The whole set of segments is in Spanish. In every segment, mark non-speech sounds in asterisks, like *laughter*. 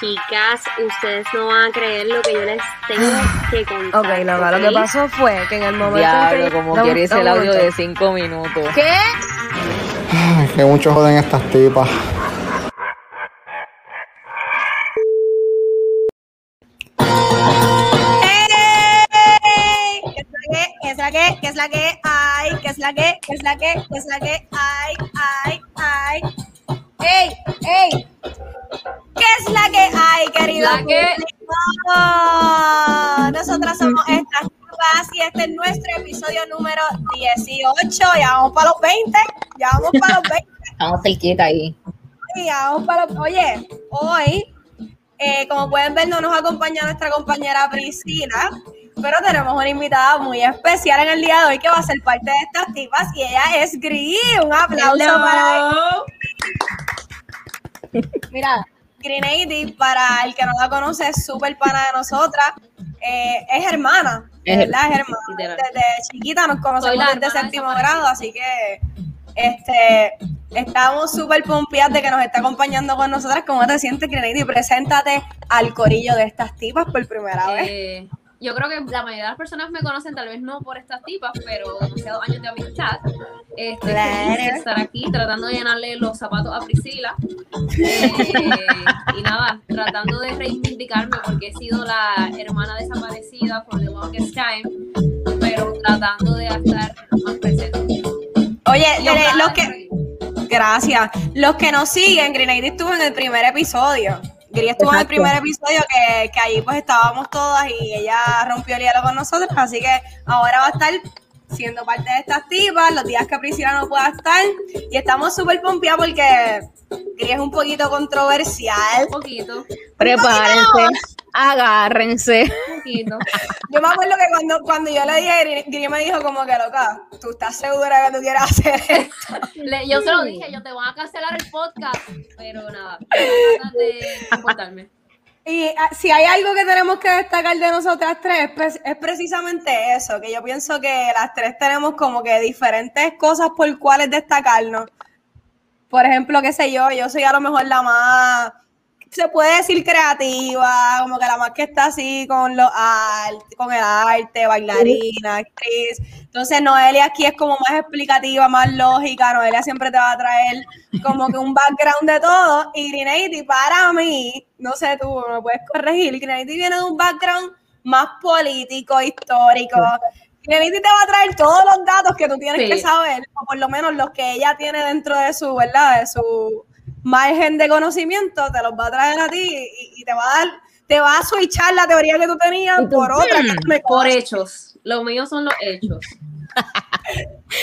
Chicas, ustedes no van a creer lo que yo les tengo que contar. Ok, loca, lo que pasó fue que en el momento. Diablo, que- como quieres el audio de 5 minutos. ¿Qué? Ay, que mucho joden estas tipas. ¡Ey! ¿Qué es la que? ¿Qué es la que? ¿Qué es la que? ¡Ay! ¿Qué es la que? ¿Qué es la que? ¿Qué es la que? ¡Ay! ¡Ay! ¡Ay! ¡Ey! ¡Ey! Que-? Nosotras somos estas tipas y este es nuestro episodio número 18. Ya vamos para los 20. Ya vamos para los 20. *laughs* Estamos cerquita ahí. Y vamos para los- Oye, hoy, eh, como pueden ver, no nos acompaña nuestra compañera Priscila, pero tenemos una invitada muy especial en el día de hoy que va a ser parte de estas tipas y ella es Gris. Un aplauso para *laughs* ella. Mira, Greenady, para el que no la conoce, es súper pana de nosotras. Eh, es hermana, Es ¿verdad? Es hermana. Desde chiquita nos conocemos desde séptimo grado, así que este, estamos súper pompeadas de que nos está acompañando con nosotras. ¿Cómo te sientes, Greenady? Preséntate al corillo de estas tipas por primera vez. Yo creo que la mayoría de las personas me conocen, tal vez no por estas tipas, pero demasiados años de amistad. Este, Claro. estar aquí tratando de llenarle los zapatos a Priscila. Eh, y nada, tratando de reivindicarme porque he sido la hermana desaparecida por the longest time, pero tratando de estar más presente. Oye, los que... Gracias. Los que nos siguen, Greenady estuvo en el primer episodio. Gris estuvo en el primer episodio que, que ahí pues estábamos todas y ella rompió el hielo con nosotros, así que ahora va a estar siendo parte de estas tipas, los días que Priscila no pueda estar y estamos súper pompeadas porque Gris es un poquito controversial. Un poquito, Prepárense, agárrense. Yo me acuerdo que cuando, cuando yo le dije, Gris- me dijo como que loca, ¿tú estás segura que tú quieres hacer esto? Le- yo se lo dije, yo te voy a cancelar el podcast, pero nada, de comportarme. Y ah, si hay algo que tenemos que destacar de nosotras tres, pues, es precisamente eso, que yo pienso que las tres tenemos como que diferentes cosas por cuales destacarnos. Por ejemplo, qué sé yo, yo soy a lo mejor la más, se puede decir creativa, como que la más que está así con los con el arte, bailarina, actriz. Entonces Noelia aquí es como más explicativa, más lógica, Noelia siempre te va a traer como que un background de todo. Y Greenady, para mí, no sé tú, me puedes corregir, Greenady viene de un background más político, histórico. Greenady te va a traer todos los datos que tú tienes Sí. que saber, o por lo menos los que ella tiene dentro de su, ¿verdad? De su margen de conocimiento, te los va a traer a ti y, y te va a dar, te va a switchar la teoría que tú tenías por otra que tú me Por hechos, lo mío son los hechos. *laughs*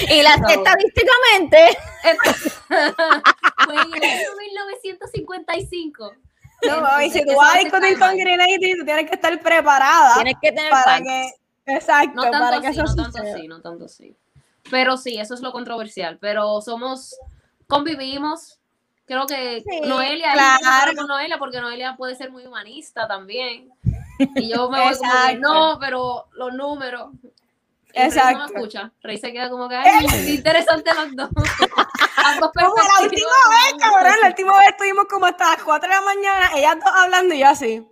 Y las No. estadísticamente. *laughs* Fue en el año 1955. No, y si tú vas a discutir con. Greenady, tú tienes que estar preparada Tienes que tener para facts. que, exacto, No tanto para que así, eso no tanto así, no tanto así. Pero sí, eso es lo controversial. Pero somos, convivimos. Creo que Sí, Noelia, claro. con Noelia, porque Noelia puede ser muy humanista también. Y yo me *laughs* voy como que, Exacto. no, pero los números. Rey no Exacto. me escucha. Rey se queda como que, ay, interesante los dos. *laughs* Ambos Como la última vez, cabrón, la última vez estuvimos como hasta las 4 de la mañana, ellas dos hablando y yo así,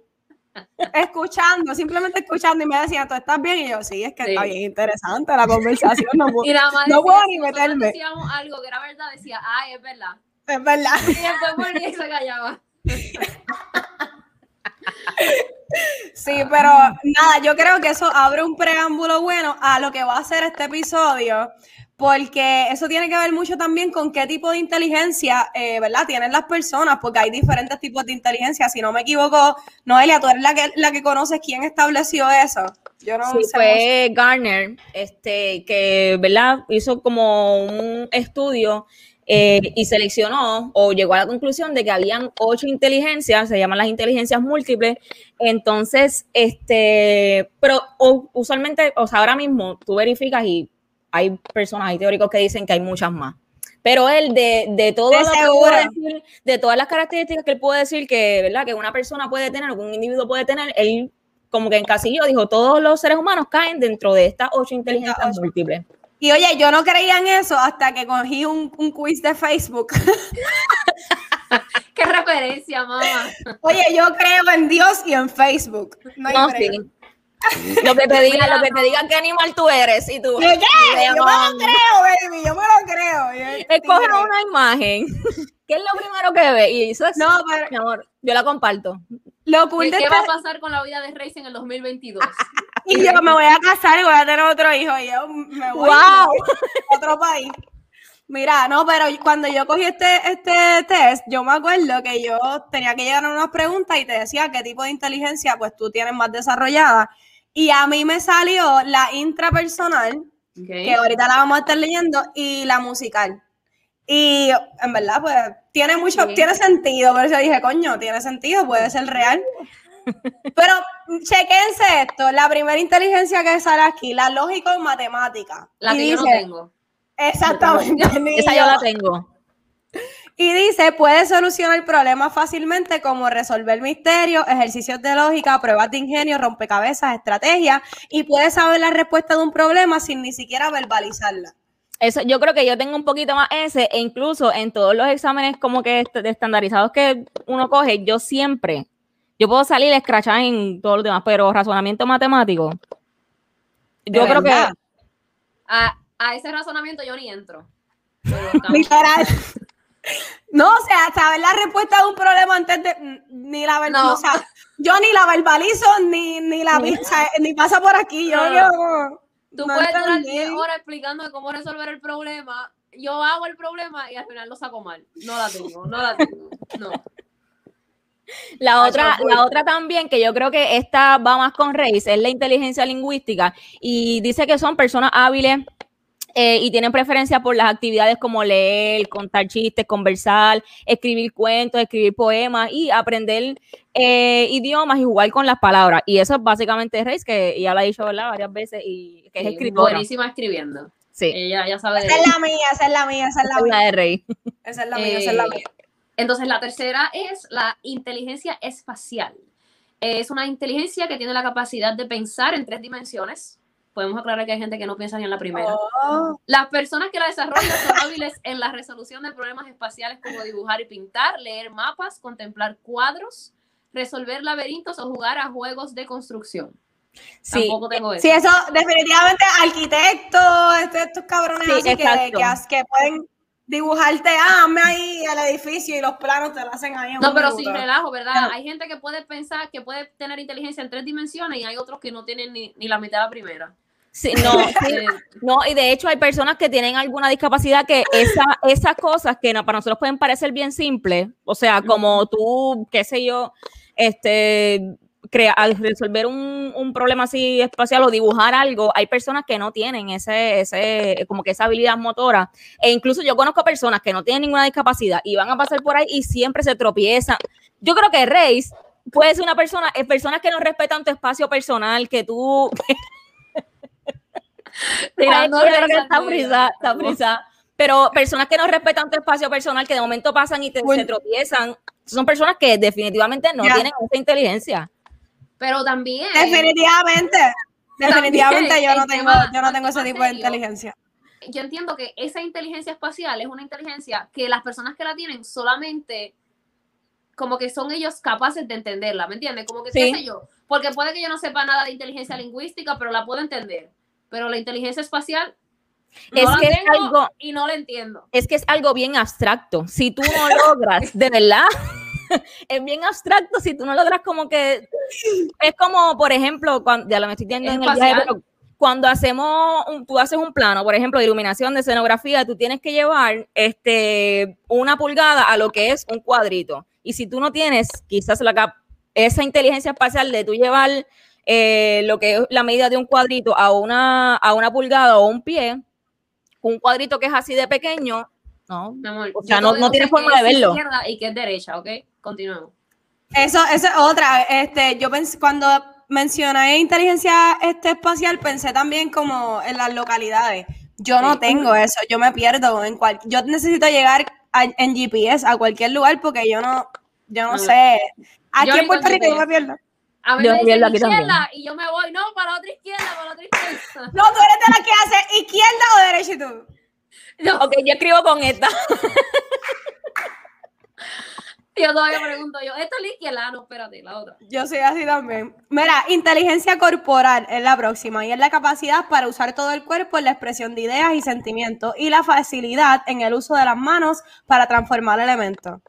escuchando, simplemente escuchando y me decían, ¿tú estás bien? Y yo, sí, es que está bien interesante la conversación, no, *laughs* puedo- Y más no puedo ni meterme, decíamos algo que era verdad, decía, ay, es verdad. Es verdad. Y después volvía y se callaba. Sí, pero nada, yo creo que eso abre un preámbulo bueno a lo que va a ser este episodio, porque eso tiene que ver mucho también con qué tipo de inteligencia, eh, ¿verdad? Tienen las personas, porque hay diferentes tipos de inteligencia. Si no me equivoco, Noelia, tú eres la que, la que conoces quién estableció eso. Yo no Sí, sé. fue Garner, este, que, ¿verdad? Hizo como un estudio eh, y seleccionó o llegó a la conclusión de que habían ocho inteligencias, se llaman las inteligencias múltiples. Entonces, este, pero o- usualmente, o sea, ahora mismo tú verificas y hay personas, hay teóricos que dicen que hay muchas más. Pero él, de, de todo De lo que seguro. pudo decir, de todas las características que él puede decir que, ¿verdad? Que una persona puede tener o que un individuo puede tener, él como que encasilló, dijo, todos los seres humanos caen dentro de estas ocho inteligencias múltiples. Y oye, yo no creía en eso hasta que cogí un, un quiz de Facebook. *laughs* Qué referencia, mamá. Oye, yo creo en Dios y en Facebook. No, hay No, sí. Lo que te *laughs* digan, lo que te digan qué animal tú eres y tú. ¿Qué, qué? Yo me lo creo, baby. Yo me lo creo. Yo- Escoge una imagen. *laughs* ¿Qué es lo primero que ve? Y eso es, No, pero mi amor, yo la comparto. lo cool de ¿Qué este- va a pasar con la vida de Reis en el 2022? Y yo me voy a casar y voy a tener otro hijo. Y yo me voy ¡Wow! a *laughs* otro país. Mira, no, pero cuando yo cogí este, este test, yo me acuerdo que yo tenía que llegar a unas preguntas y te decía qué tipo de inteligencia pues tú tienes más desarrollada. Y a mí me salió la intrapersonal, que ahorita la vamos a estar leyendo, y la musical. Y en verdad, pues, tiene mucho, tiene sentido. Por eso dije, coño, tiene sentido, puede ser real. Pero chequense esto, la primera inteligencia que sale aquí, la lógico-matemática. La Y que yo no tengo. Exactamente. *laughs* Esa yo la tengo. Y dice, puede solucionar problemas fácilmente como resolver misterios, ejercicios de lógica, pruebas de ingenio, rompecabezas, estrategias, y puede saber la respuesta de un problema sin ni siquiera verbalizarla. Eso, yo creo que yo tengo un poquito más ese, e incluso en todos los exámenes como que estandarizados que uno coge, yo siempre, yo puedo salir escrachada en todos los demás, pero razonamiento matemático, yo ¿De creo verdad? que A, a ese razonamiento yo ni entro. *laughs* Literal. No, o sea, saber la respuesta de un problema antes de ni la ver- No. o sea, yo ni la verbalizo ni ni la vi- o sea, ni pasa por aquí, yo, No. yo Tú no puedes durar entendí. 10 horas explicándome cómo resolver el problema. Yo hago el problema y al final lo saco mal. No la tengo, no la tengo. No. La otra, la otra también, que yo creo que esta va más con Reis, es la inteligencia lingüística. Y dice que son personas hábiles eh, y tienen preferencia por las actividades como leer, contar chistes, conversar, escribir cuentos, escribir poemas y aprender eh, idiomas y jugar con las palabras. Y eso es básicamente Reis, que ya lo ha dicho ¿verdad? varias veces y que es Sí, escritora. Buenísima escribiendo. Sí, Ella ya sabe de Esa es la mía, esa es la mía, esa es la esa es la mía. de Rey. Esa es la mía, esa es la Eh, mía. Entonces, la tercera es la inteligencia espacial. Es una inteligencia que tiene la capacidad de pensar en tres dimensiones. Podemos aclarar que hay gente que no piensa ni en la primera. Oh, Las personas que la desarrollan son hábiles en la resolución de problemas espaciales como dibujar y pintar, leer mapas, contemplar cuadros, resolver laberintos o jugar a juegos de construcción. Sí, Tampoco tengo eso. Sí, eso definitivamente arquitectos, estos cabrones Sí, así que, que pueden dibujarte, ah, hazme ahí el edificio y los planos te lo hacen ahí. en No, pero sin relajo, ¿verdad? Hay gente que puede pensar, que puede tener inteligencia en tres dimensiones y hay otros que no tienen ni, ni la mitad de la primera. Sí, no, *laughs* sí, Eh, No, y de hecho hay personas que tienen alguna discapacidad que esa, esas cosas que no- para nosotros pueden parecer bien simples, o sea, como tú, qué sé yo, este, crea, al resolver un, un problema así espacial o dibujar algo, hay personas que no tienen ese, ese, como que esa habilidad motora. E incluso yo conozco personas que no tienen ninguna discapacidad y van a pasar por ahí y siempre se tropiezan. Yo creo que Reis puede ser una persona, es personas que no respetan tu espacio personal, que tú *laughs* tirando está. Pero personas que no respetan tu espacio personal, que de momento pasan y te, se tropiezan, son personas que definitivamente no Ya. tienen esa inteligencia. Pero también. Definitivamente, definitivamente También yo no tengo, yo no tengo ese tipo de inteligencia. yo entiendo que esa inteligencia espacial es una inteligencia que las personas que la tienen solamente como que son ellos capaces de entenderla, ¿me entiendes? Como que, Sí. qué sé yo, porque puede que yo no sepa nada de inteligencia lingüística, pero la puedo entender. Pero la inteligencia espacial no Es la que es algo- y no la entiendo. Es que es algo bien abstracto. Si tú no logras, de verdad, *laughs* es bien abstracto. Si tú no logras como que, es como, por ejemplo, cuando, ya lo me estoy diciendo Es en el viaje, espacial. pero cuando hacemos, un- tú haces un plano, por ejemplo, de iluminación, de escenografía, tú tienes que llevar este, una pulgada a lo que es un cuadrito. Y si tú no tienes quizás la cap- esa inteligencia espacial de tú llevar eh, lo que es la medida de un cuadrito a una, a una pulgada o un pie, un cuadrito que es así de pequeño, no. Amor, O sea, no- no tienes forma de verlo. izquierda y que es derecha, ¿ok? Continuemos. Eso, eso es otra. Este, yo pensé, cuando mencioné inteligencia este, espacial, pensé también como en las localidades. Yo no tengo eso, yo me pierdo en cual, yo necesito llegar a- en GPS a cualquier lugar porque yo no, yo no sé. Aquí Yo en Puerto Rico yo me pierdo. A mí Yo me dicen pierdo aquí también. izquierda y yo me voy, no, para la otra izquierda, para la otra izquierda. No, tú eres de la que hace izquierda o derecha y tú. No, Ok, yo escribo con esta. *laughs* yo todavía pregunto yo, ¿esta es? Ah, no, espérate, la otra. Yo soy así también. Mira, inteligencia corporal es la próxima y es la capacidad para usar todo el cuerpo en la expresión de ideas y sentimientos y la facilidad en el uso de las manos para transformar elementos.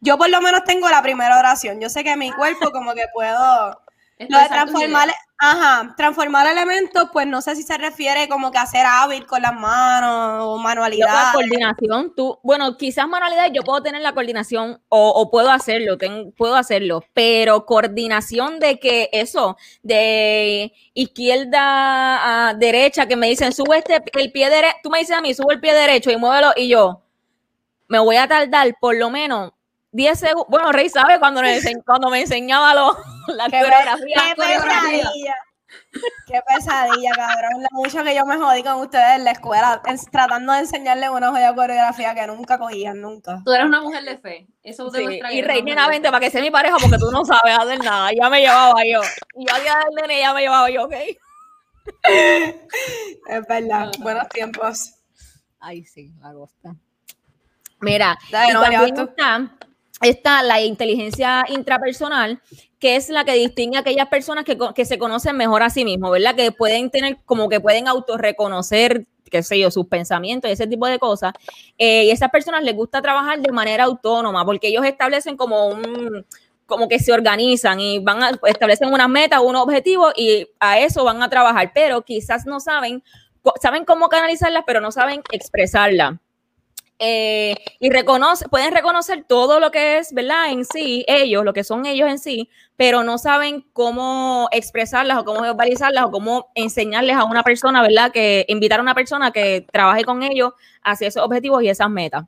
Yo por lo menos tengo la primera oración. Yo sé que mi cuerpo como que puedo... Lo de transformar. Ajá, transformar elementos, pues no sé si se refiere como que a ser hábil con las manos o la manualidad. coordinación, tú, bueno, quizás manualidad yo puedo tener la coordinación o, o puedo hacerlo, puedo hacerlo, pero coordinación de que eso, de izquierda a derecha, que me dicen, sube este, el pie derecho, tú me dices a mí, sube el pie derecho y muévelo, y yo, me voy a tardar por lo menos 10 segundos, bueno, Rey sabe cuando me, *laughs* cuando me enseñaba lo, la Qué, coreografía. qué pesadilla. Qué pesadilla, cabrón. Lo mucho que yo me jodí con ustedes en la escuela, en- tratando de enseñarles una joya coreografía que nunca cogían, nunca. Tú eres una mujer de fe. Eso Sí, y de vente para que sea mi pareja porque tú no sabes hacer nada. Ya me llevaba yo. Y yo día del nene ya me llevaba yo, ¿ok? Es verdad. Buenos tiempos. Ay, sí, la costa. Mira, Dale, y no, también está, está la inteligencia intrapersonal, que es la que distingue a aquellas personas que, se conocen mejor a sí mismos, ¿verdad? Que pueden tener, como que pueden autorreconocer, qué sé yo, sus pensamientos y ese tipo de cosas. Eh, y a esas personas les gusta trabajar de manera autónoma, porque ellos establecen como un como que se organizan y van a establecen unas metas, unos objetivos y a eso van a trabajar, pero quizás no saben, saben cómo canalizarlas, pero no saben expresarlas. Eh, y reconoce, pueden reconocer todo lo que es, ¿verdad? En sí, ellos, lo que son ellos en sí, pero no saben cómo expresarlas o cómo verbalizarlas o cómo enseñarles a una persona, ¿verdad? Que invitar a una persona que trabaje con ellos hacia esos objetivos y esas metas.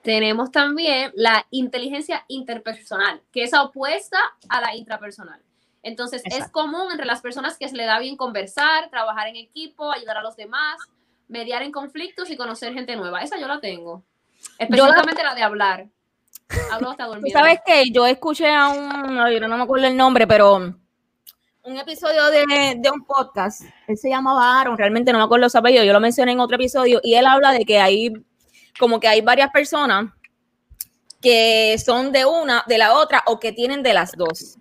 Tenemos también la inteligencia interpersonal, que es opuesta a la intrapersonal. Entonces, es común entre las personas que se le da bien conversar, trabajar en equipo, ayudar a los demás, mediar en conflictos y conocer gente nueva. Esa yo la tengo. Específicamente la... de hablar. Hablo hasta durmiendo. sabes que yo escuché a un, ay, no me acuerdo el nombre, pero un episodio de, de un podcast, él se llamaba Aaron, realmente no me acuerdo su apellido, yo lo mencioné en otro episodio, y él habla de que hay, como que hay varias personas que son de una, de la otra, o que tienen de las dos.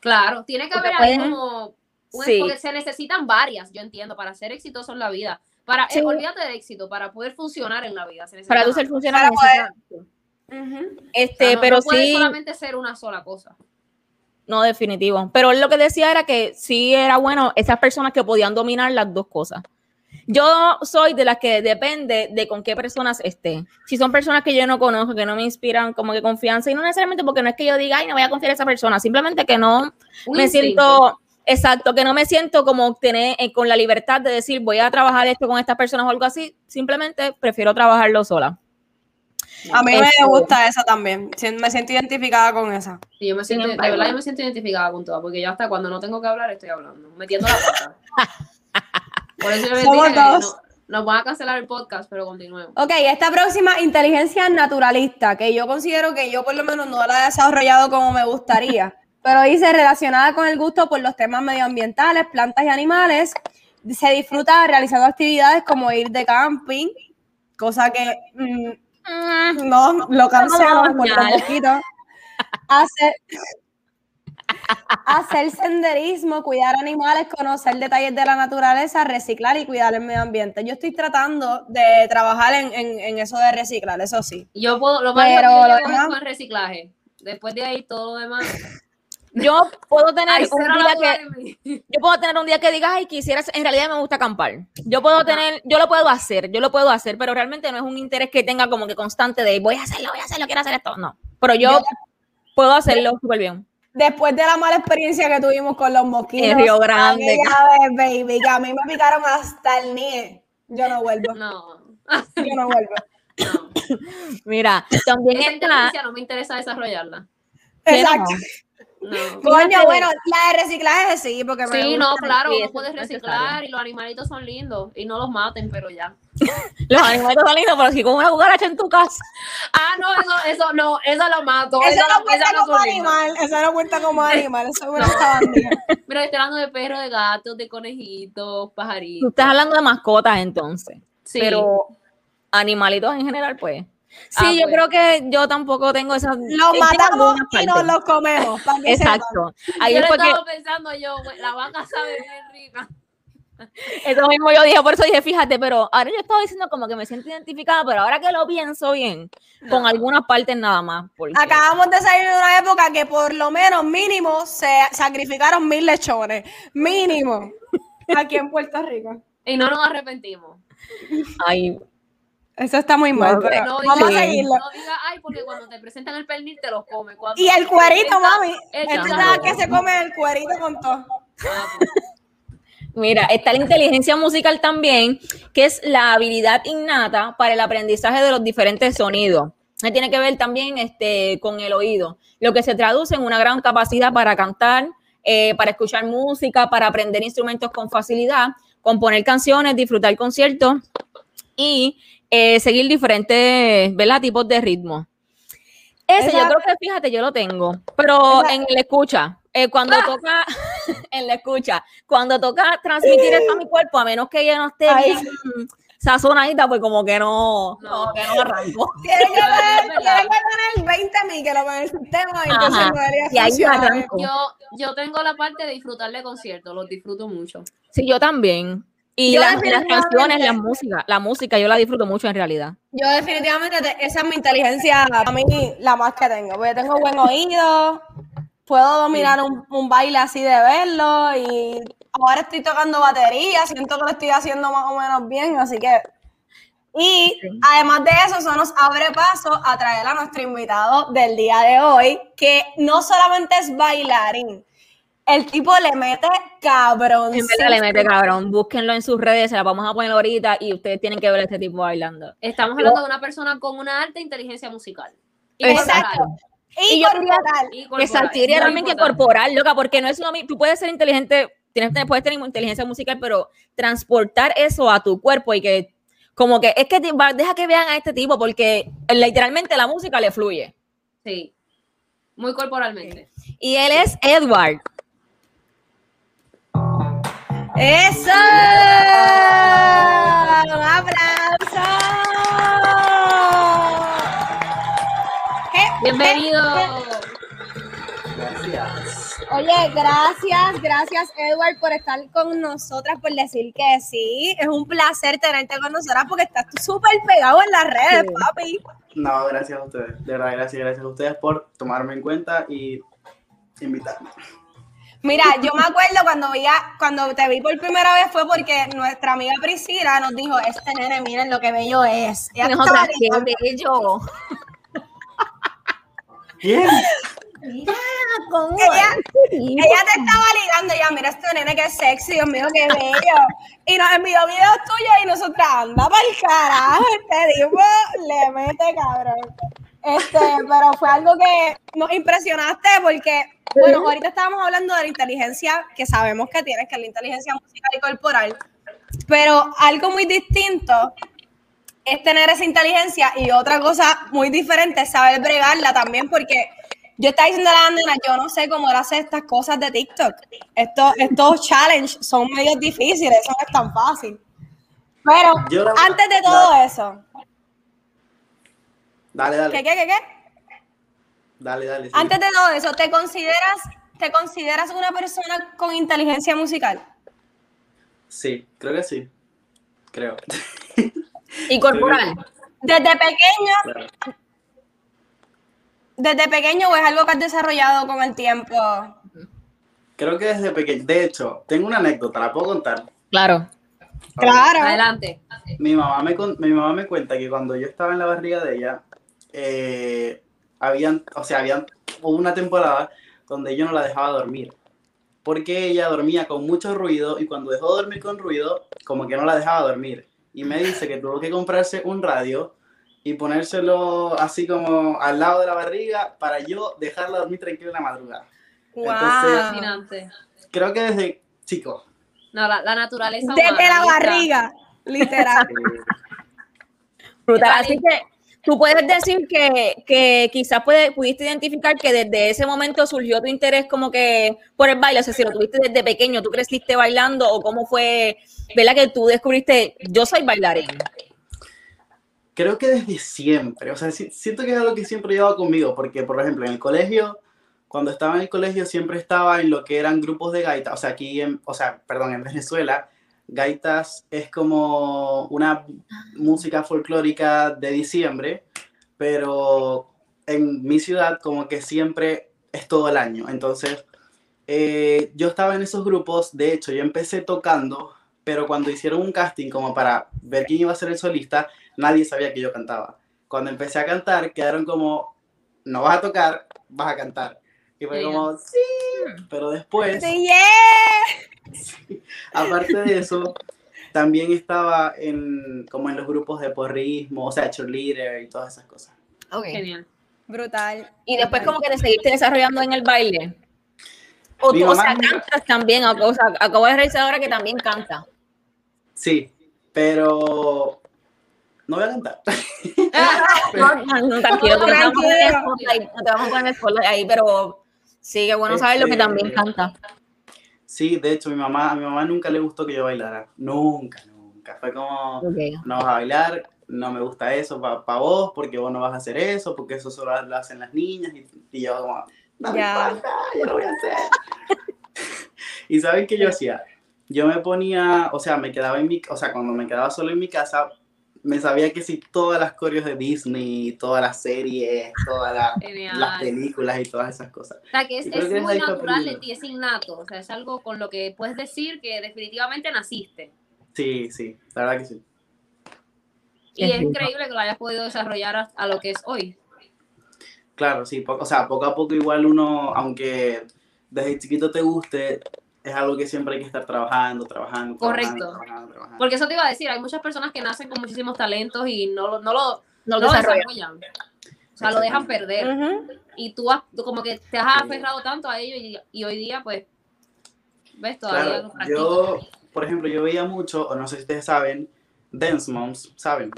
Claro, tiene que Porque haber ahí como... un- Sí. Porque se necesitan varias, yo entiendo, para ser exitoso en la vida. Para, Sí. eh, olvídate de éxito, para poder funcionar en la vida. Se Para tú ser. Para necesitas- Ujú. O Este, sea, no- pero no puede sí, solamente ser una sola cosa. no definitivo. Pero él lo que decía era que sí era bueno esas personas que podían dominar las dos cosas. Yo soy de las que depende de con qué personas esté. Si son personas que yo no conozco, que no me inspiran como que confianza, y no necesariamente porque no es que yo diga, ay, no voy a confiar en esa persona, simplemente que no Un me instinto. siento, exacto, que no me siento como tener eh, con la libertad de decir, voy a trabajar esto con estas personas o algo así, simplemente prefiero trabajarlo sola. A mí Este- me gusta esa también. Me siento identificada con esa. Sí, yo me siento, de verdad, yo me siento identificada con todo, porque yo hasta cuando no tengo que hablar estoy hablando, metiendo la pata. *laughs* Por eso yo les Somos dije, no, nos van a cancelar el podcast, pero continuemos. Ok, esta próxima, inteligencia naturalista, que yo considero que yo por lo menos no la he desarrollado como me gustaría, *laughs* pero dice relacionada con el gusto por los temas medioambientales, plantas y animales, se disfruta realizando actividades como ir de camping, cosa que mm, no, lo cancelo por Mal. mosquitos. Hacer, hacer senderismo, cuidar animales, conocer detalles de la naturaleza, reciclar y cuidar el medio ambiente. Yo estoy tratando de trabajar en, en- en eso de reciclar, eso sí. Yo puedo, lo más Pero que lo demás- con reciclaje. Después de ahí, todo lo demás. Yo puedo tener Ay, un día que yo puedo tener un día que diga, ay, quisiera, en realidad me gusta acampar. Yo puedo tener, yo lo puedo hacer, yo lo puedo hacer, pero realmente no es un interés que tenga como que constante de voy a hacerlo, voy a hacerlo, quiero hacer esto. No, pero yo, Yo- puedo hacerlo súper bien. Después de la mala experiencia que tuvimos con los mosquitos. En Río Grande. vez, baby, que a mí me picaron hasta el nie. Yo no vuelvo. No. Yo no vuelvo. no. *coughs* Mira, también Esa está, no me interesa desarrollarla. ¿Qué Exacto. No. Coño, Fíjate. bueno, la de reciclaje sí, porque me Sí, gusta. no, claro, uno eso puede reciclar y los animalitos son lindos y no los maten, pero ya. *laughs* los animales son lindos, pero si con una cucaracha en tu casa, Ah, no, eso, eso no, eso lo mato. Eso no no- cuenta esas no como animal, eso no cuenta como *laughs* animal, eso es una sabandija. Mira, estoy hablando de perros, de gatos, de conejitos, tú pajaritos. estás hablando de mascotas entonces, Sí. pero animalitos en general, pues. Sí, Ah, yo pues. creo que yo tampoco tengo esas. Los tengo matamos y nos los comemos. para que sepan. Exacto. Ahí yo lo fue que estaba pensando yo, la vaca sabe bien rica. *laughs* eso mismo yo dije, por eso dije, fíjate, pero ahora yo estaba diciendo como que me siento identificada, pero ahora que lo pienso bien, con algunas partes nada más. porque- Acabamos de salir de una época que por lo menos mínimo se sacrificaron mil lechones. Mínimo. *laughs* Aquí en Puerto Rico. Y no nos arrepentimos. Ay, Eso está muy mal, No, pero No vamos a seguirlo. no diga, ay, porque cuando te presentan el pernil te los comes. Cuando Y el cuerito, mami. Este mano. sabe que se come el cuerito con todo. Ah, pues. Mira, está la inteligencia musical también, que es la habilidad innata para el aprendizaje de los diferentes sonidos. Tiene que ver también este, con el oído, lo que se traduce en una gran capacidad para cantar, eh, para escuchar música, para aprender instrumentos con facilidad, componer canciones, disfrutar conciertos y eh, seguir diferentes ¿verdad? tipos de ritmo. Ese yo creo que, fíjate, yo lo tengo, pero Esa- en el escucha, eh, cuando toca, *laughs* en la escucha, cuando toca transmitir esto a mi cuerpo, a menos que ella no esté Ay. bien sazonadita, pues como que no, No. como que no arranco. *laughs* Tiene que, tener 20 mil que lo el sistema y entonces no debería Y ahí funcionar. arranco. Yo, yo tengo la parte de disfrutar de conciertos, los disfruto mucho. Sí, yo también. Y Yo las, canciones, la música, la música yo la disfruto mucho en realidad. Yo definitivamente, te- esa es mi inteligencia, a mí la más que tengo, porque tengo buen oído, puedo dominar un, un baile así de verlo y ahora estoy tocando batería, siento que lo estoy haciendo más o menos bien, así que... Y además de eso, eso nos abre paso a traer a nuestro invitado del día de hoy, que no solamente es bailarín, el tipo le mete cabrón. En verdad le mete cabrón. Búsquenlo en sus redes, se las vamos a poner ahorita y ustedes tienen que ver a este tipo bailando. Estamos hablando de una persona con una alta inteligencia musical. Y Exacto. corporal. Y, Y yo diría- corporal. Y Que corporal, saltiría muy también que corporal, loca, porque no es lo mismo. Tú puedes ser inteligente, tienes, puedes tener inteligencia musical, pero transportar eso a tu cuerpo y que, como que, es que te- deja que vean a este tipo, porque literalmente la música le fluye. Sí. Muy corporalmente. Y él es Edward. ¡Eso! ¡Un aplauso! ¿Qué? Bienvenido. Oye, gracias, gracias Edward por estar con nosotras, por decir que sí. Es un placer tenerte con nosotras porque estás súper pegado en las redes, papi. No, gracias a ustedes. De verdad, gracias, gracias a ustedes por tomarme en cuenta y invitarme. Mira, yo me acuerdo cuando veía, cuando te vi por primera vez fue porque nuestra amiga Priscila nos dijo, este nene, miren lo que bello es. Ella te Nosotras, estaba qué bello. ¿Quién? Con Ella, ella te estaba ligando, ya, mira este nene que sexy, Dios mío, qué bello. Y nos envió videos tuyos y nosotras, anda para el carajo, este tipo le mete cabrón. Este, pero fue algo que nos impresionaste porque, bueno, ahorita estábamos hablando de la inteligencia que sabemos que tienes, que es la inteligencia musical y corporal, pero algo muy distinto es tener esa inteligencia y otra cosa muy diferente es saber bregarla también porque yo estaba diciendo a la nena, yo no sé cómo él hace estas cosas de TikTok. Estos, estos challenges son medios difíciles, eso no es tan fácil. Pero Yo la- antes de todo eso, Dale, dale. ¿qué, qué, qué, qué? Dale, dale. sí. Antes de todo eso, ¿te consideras, ¿te consideras una persona con inteligencia musical? Sí, creo que sí. Creo. Y corporal. Desde pequeño, Claro. desde pequeño o es algo que has desarrollado con el tiempo. Creo que desde pequeño. De hecho, tengo una anécdota, la puedo contar. Claro. Claro. Adelante. Mi mamá me, con- mi mamá me cuenta que cuando yo estaba en la barriga de ella, eh, habían, o sea, habían, hubo una temporada donde yo no la dejaba dormir. Porque ella dormía con mucho ruido y cuando dejó de dormir con ruido, como que no la dejaba dormir. Y me dice que tuvo que comprarse un radio y ponérselo así como al lado de la barriga para yo dejarla dormir tranquila en la madrugada. Entonces- Fascinante. Creo que desde chico. No, la, la naturaleza. Desde humana, la barriga, literal. *laughs* Brutal. Así que tú puedes decir que, que quizás puede- pudiste identificar que desde ese momento surgió tu interés como que por el baile, o sea, si lo tuviste desde pequeño, tú creciste bailando o cómo fue, ¿verdad? Que tú descubriste, yo soy bailarín. creo que desde siempre, o sea, si- siento que es algo que siempre he llevado conmigo, porque por ejemplo en el colegio, cuando estaba en el colegio siempre estaba en lo que eran grupos de gaitas, o sea, aquí, o sea, perdón, en Venezuela, gaitas es como una música folclórica de diciembre, pero en mi ciudad como que siempre es todo el año, entonces eh, yo estaba en esos grupos, de hecho yo empecé tocando, pero cuando hicieron un casting como para ver quién iba a ser el solista, nadie sabía que yo cantaba. Cuando empecé a cantar, quedaron como, no vas a tocar, vas a cantar. Y fue como, sí, pero después, Sí, yeah. Aparte de eso, también estaba en, como en los grupos de porrismo, o sea, cheerleader y todas esas cosas. Ok. Genial. Brutal. Y después como que te seguiste desarrollando en el baile. O, tú, o sea, cantas también, o, o sea, acabo de reírse ahora que también canta. Sí, pero no voy a cantar. *laughs* No, no, no, tranquilo, no te vamos a poner Tranquilo. spotlight, no te vamos a poner ahí, pero sí, que bueno saber lo que Este, también canta. Sí, de hecho, mi mamá, a mi mamá nunca le gustó que yo bailara. Nunca, nunca. Fue como, no vas a bailar, no me gusta eso para vos, porque vos no vas a hacer eso, porque eso solo lo hacen las niñas. Y, y yo como, no me Ya. importa, yo lo voy a hacer. *laughs* y ¿saben qué yo hacía? Yo me ponía, o sea, me quedaba en mi, o sea, cuando me quedaba solo en mi casa, me sabía que si todas las coreos de Disney, todas las series, todas la- las películas y todas esas cosas. O sea, que es, es que es muy natural de ti, es innato. O sea, es algo con lo que puedes decir que definitivamente naciste. Sí, sí, la verdad que sí. Y es increíble que lo hayas podido desarrollar a, a lo que es hoy. Claro, sí, po- o sea, poco a poco igual uno, aunque desde chiquito te guste, es algo que siempre hay que estar trabajando, trabajando, Correcto. trabajando, trabajando, trabajando. Porque eso te iba a decir, hay muchas personas que nacen con muchísimos talentos y no, lo- no lo, No no lo lo desarrolla. desarrollan. O sea, lo dejan perder. Y tú, has- tú como que te has aferrado tanto a ello y, y hoy día, pues, ves, todavía Claro, yo, por ejemplo, yo veía mucho, o no sé si ustedes saben, Dance Moms, ¿saben?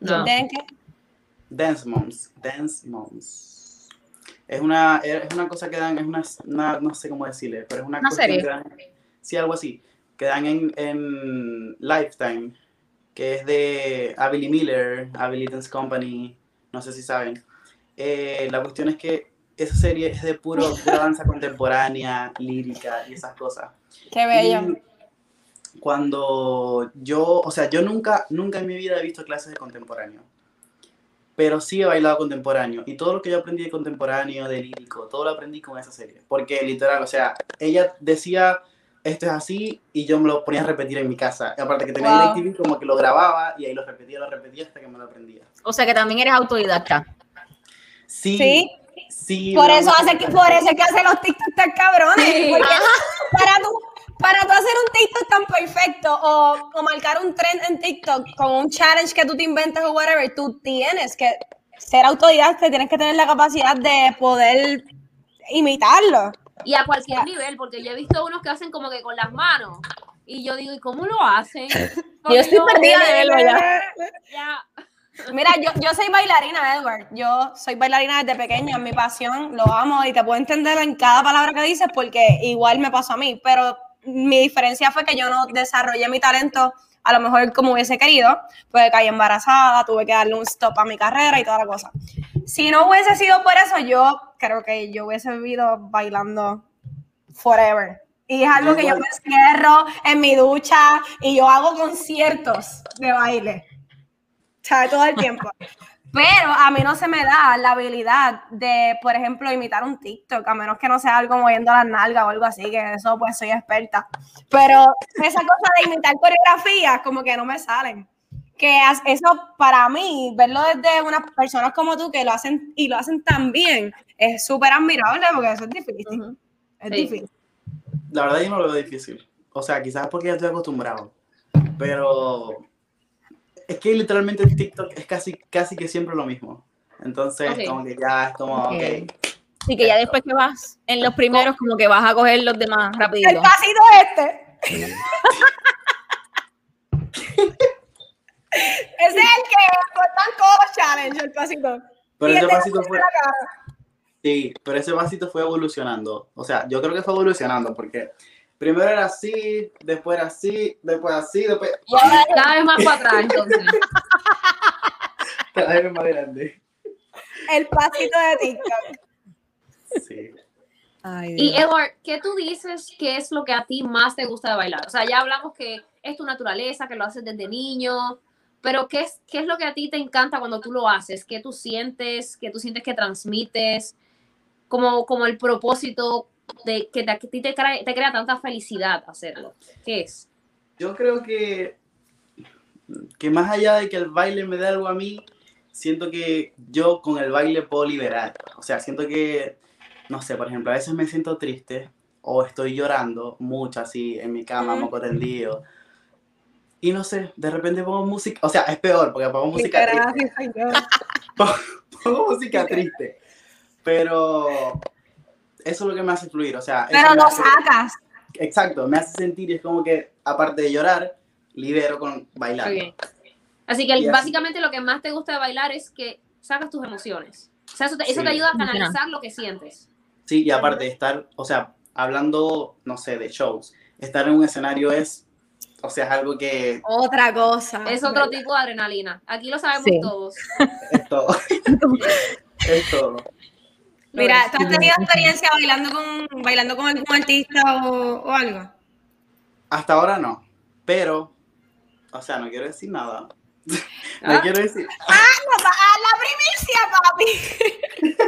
No. ¿De qué? Dance Moms, Dance Moms. Es una, es una cosa que dan, es una, una- no sé cómo decirle, pero es una, Una serie. que dan- sí, algo así, que dan en, en Lifetime, que es de Abilly Miller, Abilly Dance Company, no sé si saben. Eh, la cuestión es que esa serie es de puro, *laughs* pura danza contemporánea, lírica y esas cosas. Qué bello. Y cuando yo, o sea, yo nunca, nunca en mi vida he visto clases de contemporáneo, pero sí he bailado contemporáneo y todo lo que yo aprendí de contemporáneo, de lírico, todo lo aprendí con esa serie, porque literal, o sea, ella decía esto es así y yo me lo ponía a repetir en mi casa, y aparte que tenía Wow. DirecTV como que lo grababa y ahí lo repetía, lo repetía hasta que me lo aprendía. O sea, que también eres autodidacta. Sí, Sí. sí. Por eso hace que, por eso es que hace los TikTok tan cabrones. Porque para tú, para tú hacer un TikTok tan perfecto o, o marcar un trend en TikTok con un challenge que tú te inventes o whatever, tú tienes que ser autodidacta, y tienes que tener la capacidad de poder imitarlo. Y a cualquier nivel, porque yo he visto unos que hacen como que con las manos. Y yo digo, ¿y cómo lo hacen? *laughs* Yo estoy perdida de verlo ya. *laughs* ya. Mira, yo, yo soy bailarina, Edward. Yo soy bailarina desde pequeña, es mi pasión, lo amo y te puedo entender en cada palabra que dices porque igual me pasó a mí, pero mi diferencia fue que yo no desarrollé mi talento a lo mejor como hubiese querido, pues caí embarazada, tuve que darle un stop a mi carrera y toda la cosa. Si no hubiese sido por eso, yo creo que yo hubiese vivido bailando forever. Y es algo que yo me encierro en mi ducha y yo hago conciertos de baile. ¿sabes? Todo el tiempo. Pero a mí no se me da la habilidad de, por ejemplo, imitar un TikTok, a menos que no sea algo moviendo las nalgas o algo así, que eso pues soy experta. Pero esa cosa de imitar coreografías como que no me salen. Que eso para mí, verlo desde unas personas como tú que lo hacen y lo hacen tan bien, es súper admirable porque eso es difícil. Es Sí. difícil. La verdad yo no lo veo difícil. O sea, quizás porque ya estoy acostumbrado. Pero es que literalmente TikTok es casi, casi que siempre lo mismo. Entonces, como que ya es como, Ok. ok. Así que ya después que vas en los primeros, como que vas a coger los demás El rapidito. pasito este. Ese es el que cortan codo challenge, el pasito. Pero Y ese el de pasito fue, sí, pero ese pasito fue evolucionando. O sea, yo creo que fue evolucionando porque primero era así, después era así, después así, después Cada vez más para atrás, entonces. *laughs* cada vez más grande. El pasito de TikTok. Sí. Ay, Y. Edward, ¿qué tú dices que es lo que a ti más te gusta de bailar? O sea, ya hablamos que es tu naturaleza, que lo haces desde niño, pero ¿qué es, qué es lo que a ti te encanta cuando tú lo haces? ¿Qué tú sientes? ¿Qué tú sientes que transmites? Como, como el propósito de que te- a ti te crea, te crea tanta felicidad hacerlo. ¿Qué es? Yo creo que, que más allá de que el baile me dé algo a mí, siento que yo con el baile puedo liberar. O sea, siento que, no sé, por ejemplo, a veces me siento triste o estoy llorando mucho así en mi cama, moco tendido. Y no sé, de repente pongo música, o sea, es peor porque pongo música triste. Gracias, *laughs* señor. Pongo música triste. Pero eso es lo que me hace fluir, o sea, Pero lo hace- sacas. Exacto, me hace sentir y es como que, aparte de llorar, libero con bailar. Así que el- Y así- básicamente lo que más te gusta de bailar es que sacas tus emociones. O sea, eso te, eso te ayuda a canalizar lo que sientes. Sí, y aparte de estar, o sea, hablando, no sé, de shows, estar en un escenario es, o sea, es algo que Otra cosa. Es otro tipo de adrenalina. Aquí lo sabemos Sí. todos. es todo. *laughs* es todo. Mira, ¿tú has tenido experiencia bailando con, bailando con algún artista o, o algo? Hasta ahora no, pero, o sea, no quiero decir nada. *laughs* No Ah. quiero decir, ¡Ah, la primicia, papi!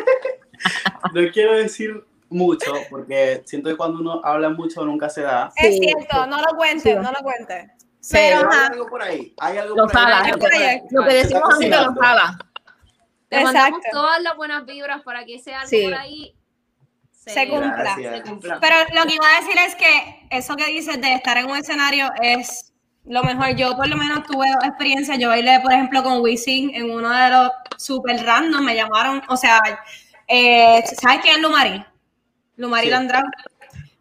*laughs* no quiero decir mucho, porque siento que cuando uno habla mucho nunca se da. Es Sí. cierto, no lo cuentes, Sí. no lo cuentes. Pero, Pero hay algo por ahí, hay algo Lo por ahí. lo que- lo que decimos que lo cocinando. Te mandamos todas las buenas vibras para que ese Sí. por ahí Se cumpla. Se cumpla. Pero lo que iba a decir es que eso que dices de estar en un escenario es lo mejor. Yo por lo menos tuve dos experiencias. Yo bailé, por ejemplo, con Wisin en uno de los super random. Me llamaron, o sea, eh, ¿sabes quién es Lumari? Lumari Sí. Landrau.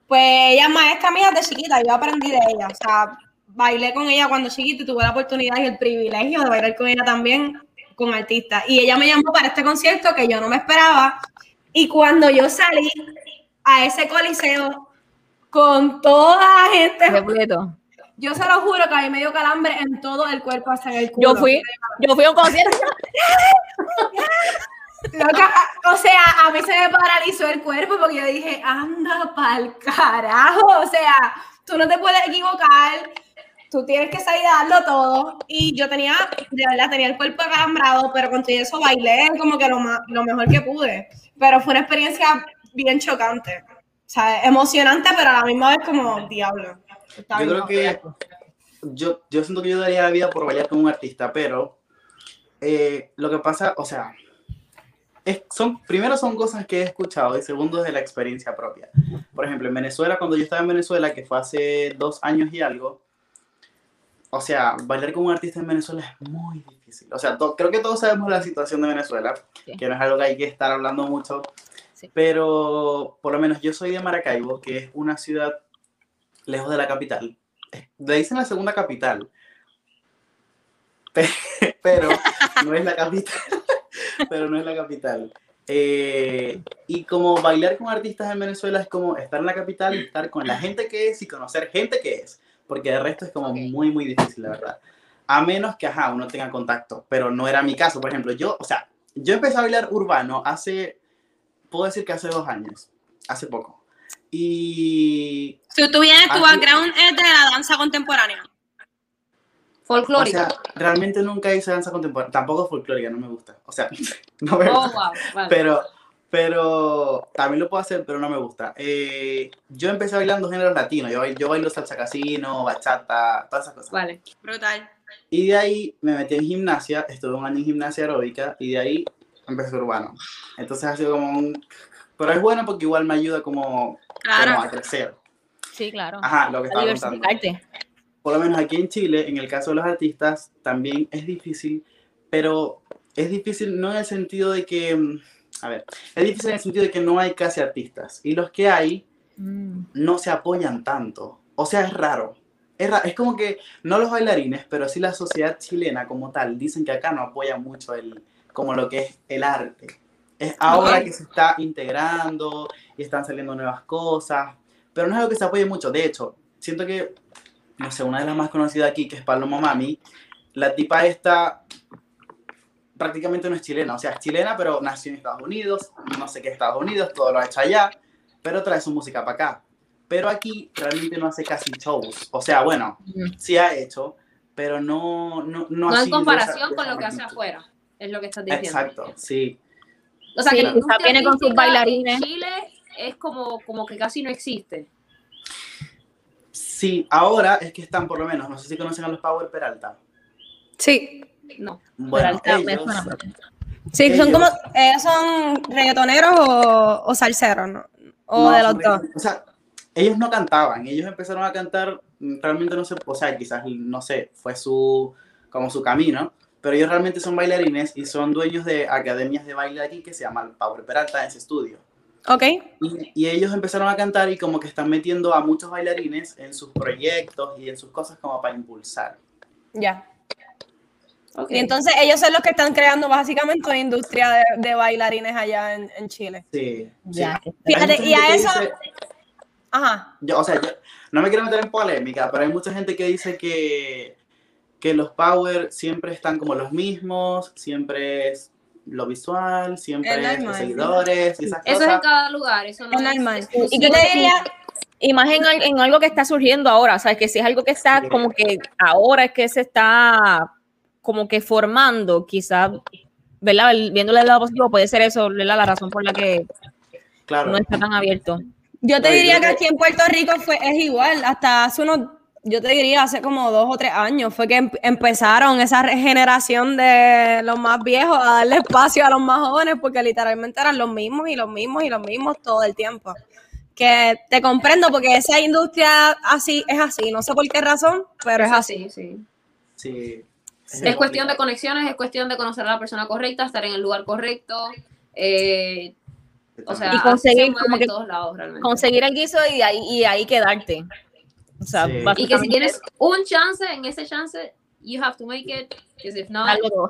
Pues ella es maestra mía de chiquita. Yo aprendí de ella. O sea, bailé con ella cuando chiquita y tuve la oportunidad y el privilegio de bailar con ella también con artistas. Y ella me llamó para este concierto que yo no me esperaba. Y cuando yo salí a ese coliseo con toda la gente, yo se lo juro que a mí me dio calambre en todo el cuerpo, hasta en el culo. Yo fui, yo fui a un concierto. *laughs* Loca, o sea, a mí se me paralizó el cuerpo porque yo dije, anda pa'l carajo. O sea, tú no te puedes equivocar, tú tienes que salir a darlo todo. Y yo tenía, de verdad, tenía el cuerpo acalambrado, pero con todo eso bailé como que lo, lo mejor que pude. Pero fue una experiencia bien chocante. O sea, emocionante, pero a la misma vez como diablo. Está Yo creo que yo, yo siento que yo daría la vida por bailar con un artista, pero eh, lo que pasa, o sea, es- son, primero son cosas que he escuchado y segundo es de la experiencia propia. Por ejemplo, en Venezuela, cuando yo estaba en Venezuela, que fue hace dos años y algo, o sea, bailar con un artista en Venezuela es muy difícil. O sea, creo que todos sabemos la situación de Venezuela, Sí. que no es algo que hay que estar hablando mucho, Sí. pero por lo menos yo soy de Maracaibo, que es una ciudad lejos de la capital. Le dicen la segunda capital, Pe- *laughs* pero no es la capital. *laughs* pero no es la capital. Eh, y como bailar con artistas en Venezuela es como estar en la capital y estar con la gente que es y conocer gente que es, porque de resto es como Ok. muy, muy difícil, la verdad. A menos que, ajá, uno tenga contacto, pero no era mi caso. Por ejemplo, yo, o sea, yo empecé a bailar urbano hace, puedo decir que hace dos años, hace poco. Y Si tú vienes, tu background es de la danza contemporánea. O Folclórica. sea, realmente nunca hice danza contemporánea, tampoco folclórica, no me gusta. O sea, *laughs* no me oh, gusta. wow. Vale. Pero, pero también lo puedo hacer, pero no me gusta. Eh, yo empecé bailando géneros latinos, yo, bailo- yo bailo salsa casino, bachata, todas esas cosas. Vale. Brutal. Y de ahí me metí en gimnasia, estuve un año en gimnasia aeróbica y de ahí empecé urbano. Entonces ha sido como un... Pero es bueno porque igual me ayuda como, Claro. como a crecer. Sí, claro. Ajá, lo que estaba contando. diversificarte. por lo menos aquí en Chile, en el caso de los artistas, también es difícil, pero es difícil no en el sentido de que, mm, a ver, es difícil en el sentido de que no hay casi artistas y los que hay Mm. no se apoyan tanto. O sea, es raro. Es, ra- es como que no los bailarines, pero sí la sociedad chilena como tal, dicen que acá no apoya mucho el, como lo que es el arte. Es ahora que se está integrando y están saliendo nuevas cosas, pero no es algo que se apoye mucho. De hecho, siento que, no sé, una de las más conocidas aquí, que es Paloma Mami, la tipa esta prácticamente no es chilena, o sea, es chilena, pero nació en Estados Unidos, no sé qué es Estados Unidos, todo lo ha hecho allá, pero trae su música para acá. Pero aquí realmente no hace casi shows. O sea, bueno, sí ha hecho, pero no no no, No así en comparación esa- con lo que hace afuera, es lo que estás diciendo. Exacto, sí. O sea, Sí, que la quizá industria viene con sus bailarines. En Chile es como, como que casi no existe. Sí, ahora es que están por lo menos, no sé si conocen a los Power Peralta. Sí. No. Bueno, Peralta, me ellos. Sí, son como, ellos son reggaetoneros o, o salseros, ¿no? O no, de los dos. O sea, ellos no cantaban, ellos empezaron a cantar, mm, realmente no sé, o sea, quizás, no sé, fue su, como su camino, pero ellos realmente son bailarines y son dueños de academias de baile aquí que se llaman Power Peralta Dance Studio. Ok. Y, y ellos empezaron a cantar y como que están metiendo a muchos bailarines en sus proyectos y en sus cosas como para impulsar. Ya. Ok. Y entonces ellos son los que están creando básicamente una industria de, de bailarines allá en, en Chile. Sí. Ya. sí. Fíjate, y a eso- dice- Ajá. yo, o sea, yo no me quiero meter en polémica, pero hay mucha gente que dice que, que los Power siempre están como los mismos, siempre es lo visual, siempre Es es, los seguidores y esas Eso es en cosas. cada lugar, eso no Es normal. exclusivo. ¿Y qué te diría? Y más en, en algo que está surgiendo ahora, o sea, que si es algo que está Sí. como que ahora es que se está como que formando, quizás, ¿verdad? Viéndole el lado positivo, puede ser eso, ¿verdad? La razón por la que Claro. no está tan abierto. Yo te diría yo que aquí en Puerto Rico fue, es igual, hasta hace unos, yo te diría hace como dos o tres años, fue que em- empezaron esa generación de los más viejos a darle espacio a los más jóvenes, porque literalmente eran los mismos y los mismos y los mismos todo el tiempo. Que te comprendo porque esa industria así es así, no sé por qué razón, pero es así. sí, sí. Sí. Es cuestión de conexiones, es cuestión de conocer a la persona correcta, estar en el lugar correcto. eh, o sea, Y conseguir como que- todos lados realmente. Conseguir el guiso y ahí, y ahí quedarte. O sea, Sí. Y que si tienes un chance, en ese chance, you have to make it, because if not, todo.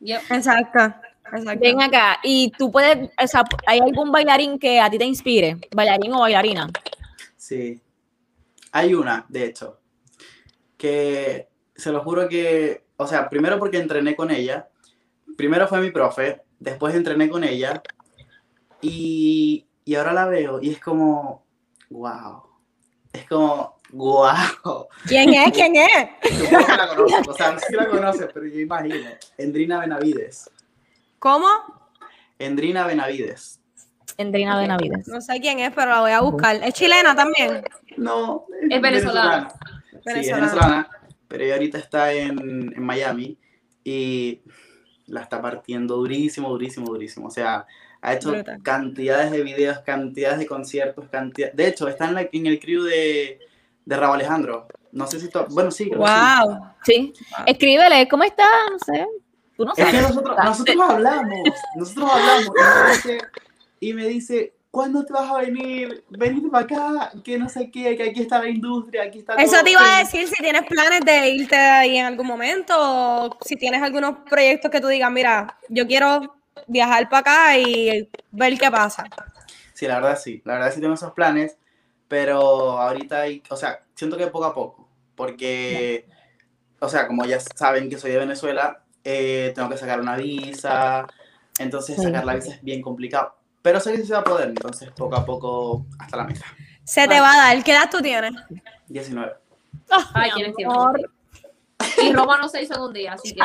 yep. Exacto. Exacto. Ven acá, y tú puedes, o sea, ¿hay algún bailarín que a ti te inspire? ¿Bailarín o bailarina? Sí. Hay una, de hecho, que se lo juro que, o sea, primero porque entrené con ella, primero fue mi profe, después entrené con ella y, y ahora la veo y es como, wow, es como, wow. ¿Quién es? ¿Quién es? *laughs* Supongo que la conozco, o sea, no sé si la conoces, pero yo imagino. Endrina Benavides. ¿Cómo? Endrina Benavides. Endrina Benavides. No sé quién es, pero la voy a buscar. ¿Es chilena también? No, Es venezolana. Sí, es Venezolana. Pero ella ahorita está en, en Miami y la está partiendo durísimo, durísimo, durísimo. O sea, ha hecho Brutal. cantidades de videos, cantidades de conciertos, cantidad... De hecho, está en, la- en el crew de, de Raúl Alejandro. No sé si... to- Bueno, sí, creo que sí. Wow. Sí. Escríbele, ¿cómo está? No sé. Tú no Es sabes. que nosotros, nosotros hablamos, nosotros hablamos. Y me dice, y me dice, ¿cuándo te vas a venir? Venite para acá, que no sé qué, que aquí está la industria, aquí está Eso todo". te iba a decir si tienes planes de irte ahí en algún momento o si tienes algunos proyectos que tú digas, mira, yo quiero viajar para acá y ver qué pasa. Sí, la verdad sí, la verdad sí tengo esos planes, pero ahorita hay, o sea, siento que poco a poco, porque, o sea, como ya saben que soy de Venezuela, eh, tengo que sacar una visa, entonces Sí. sacar la visa es bien complicado, pero sé que sí se va a poder, entonces poco a poco hasta la meta. Se te va a dar. ¿Qué edad tú tienes? 19. Ay, tienes tiempo. Y Roma no se hizo en un día, así que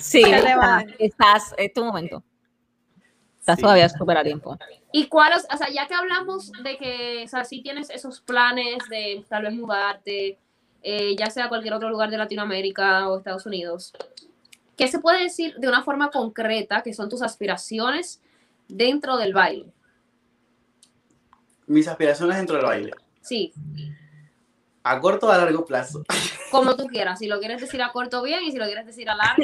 Sí, Se te va. estás, es tu momento. Estás Sí. todavía súper a tiempo. ¿Y cuáles, o sea, ya que hablamos de que, o sea, sí tienes esos planes de tal vez mudarte, eh, ya sea a cualquier otro lugar de Latinoamérica o Estados Unidos, ¿qué se puede decir de una forma concreta que son tus aspiraciones dentro del baile? Mis aspiraciones dentro del baile, Sí, a corto o a largo plazo. *laughs* como tú quieras. Si lo quieres decir a corto, bien, y si lo quieres decir a largo,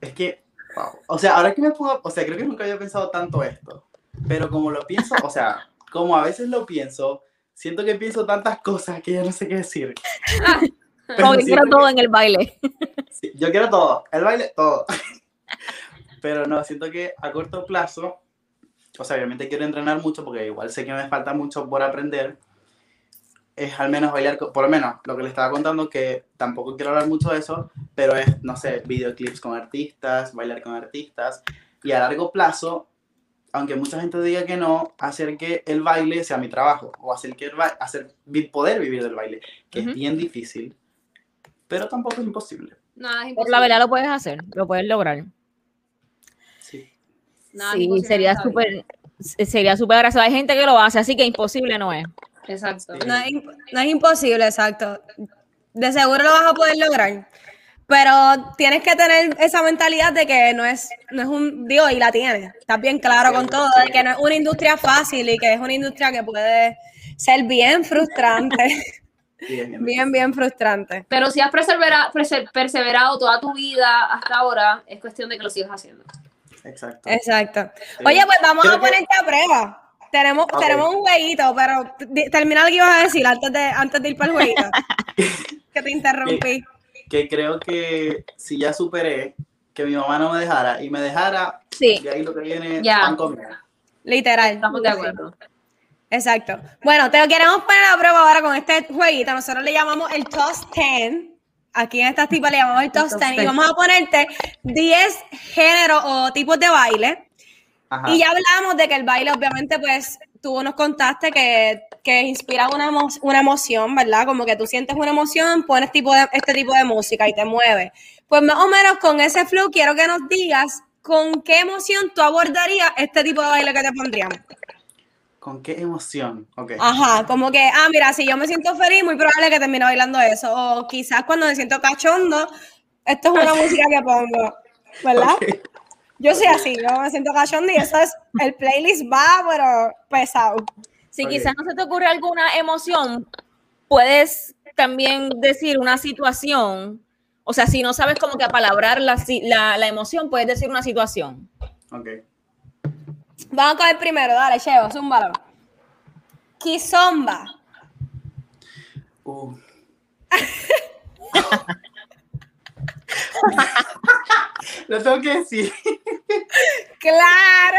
Es que, wow. O sea, ahora que me pongo, o sea, creo que nunca había pensado tanto esto, pero como lo pienso, o sea, como a veces lo pienso, siento que pienso tantas cosas que ya no sé qué decir. Pero Como que quiero todo que- en el baile. sí, yo quiero todo, el baile, todo. *laughs* Pero no, siento que a corto plazo, o sea, obviamente quiero entrenar mucho porque igual sé que me falta mucho por aprender. es al menos bailar, por lo menos lo que le estaba contando, que tampoco quiero hablar mucho de eso, pero es, no sé, videoclips con artistas, bailar con artistas, y a largo plazo, aunque mucha gente diga que no, hacer que el baile sea mi trabajo, o hacer que el ba- hacer, poder vivir del baile, que Ujú. es bien difícil, pero tampoco es imposible. Nada es Por imposible. la verdad lo puedes hacer, lo puedes lograr. Sí. Nada sería súper, sería súper gracioso. Hay gente que lo hace, así que imposible no es. Exacto. No es, no es imposible, exacto. De seguro lo vas a poder lograr. Pero tienes que tener esa mentalidad de que no es, no es un, digo, y la tienes. Estás bien claro con todo, de que no es una industria fácil y que es una industria que puede ser bien frustrante. *laughs* Bien, bien. bien, bien frustrante. Pero si has persevera- perse- perseverado toda tu vida hasta ahora, es cuestión de que lo sigas haciendo. Exacto. Exacto. Sí. Oye, pues vamos Creo a que- ponerte a prueba. Tenemos, Ok. tenemos un jueguito, pero termina lo que ibas a decir antes de, antes de ir para el jueguito. *laughs* que te interrumpí. que creo que si ya superé que mi mamá no me dejara y me dejara, Sí. de ahí lo que viene Ya. pan comido. Literal. Estamos de acuerdo. Exacto. Bueno, te lo queremos poner a prueba ahora con este jueguito. Nosotros le llamamos el Toss 10. Aquí en esta tipa le llamamos el Toss 10. Y 10. vamos a ponerte 10 géneros o tipos de baile. Ajá. Y ya hablamos de que el baile, obviamente, pues tú nos contaste que, que inspira una, emo- una emoción, ¿verdad? Como que tú sientes una emoción, pones tipo de, este tipo de música y te mueve. Pues más o menos con ese flow quiero que nos digas con qué emoción tú abordarías este tipo de baile que te pondríamos. ¿Con qué emoción? Ok. Ajá, como que, ah, mira, si yo me siento feliz, muy probable que termine bailando eso. O quizás cuando me siento cachondo, esto es una *laughs* música que pongo, ¿verdad? Yo soy así, yo me siento cachondo y eso es, el playlist va, pero pesado. Si quizás no se te ocurre alguna emoción, puedes también decir una situación. O sea, si no sabes cómo que apalabrar la, la, la emoción, puedes decir una situación. Ok. Vamos con el primero, dale, Cheo, zúmbalo. Kizomba. Uh. *laughs* Lo tengo que decir. Claro.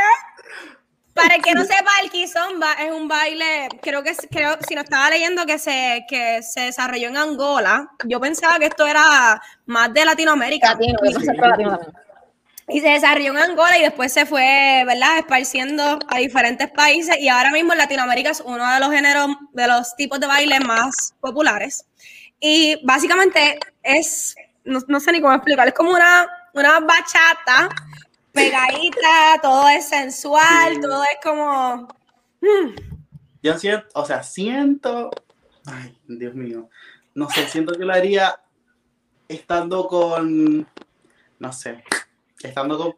Para el que no *laughs* sepa, el kizomba es un baile, creo que, creo, si no estaba leyendo que se, que se desarrolló en Angola, yo pensaba que esto era más de Latinoamérica. Latino, que pasa por latino también. Y se desarrolló en Angola y después se fue, ¿verdad?, esparciendo a diferentes países y ahora mismo en Latinoamérica es uno de los géneros, de los tipos de baile más populares. Y básicamente es, no, no sé ni cómo explicar, es como una, una bachata pegadita, todo es sensual, Sí. todo es como... Yo siento, o sea, siento. Ay, Dios mío. No sé, siento que lo haría estando con. No sé. Estando con.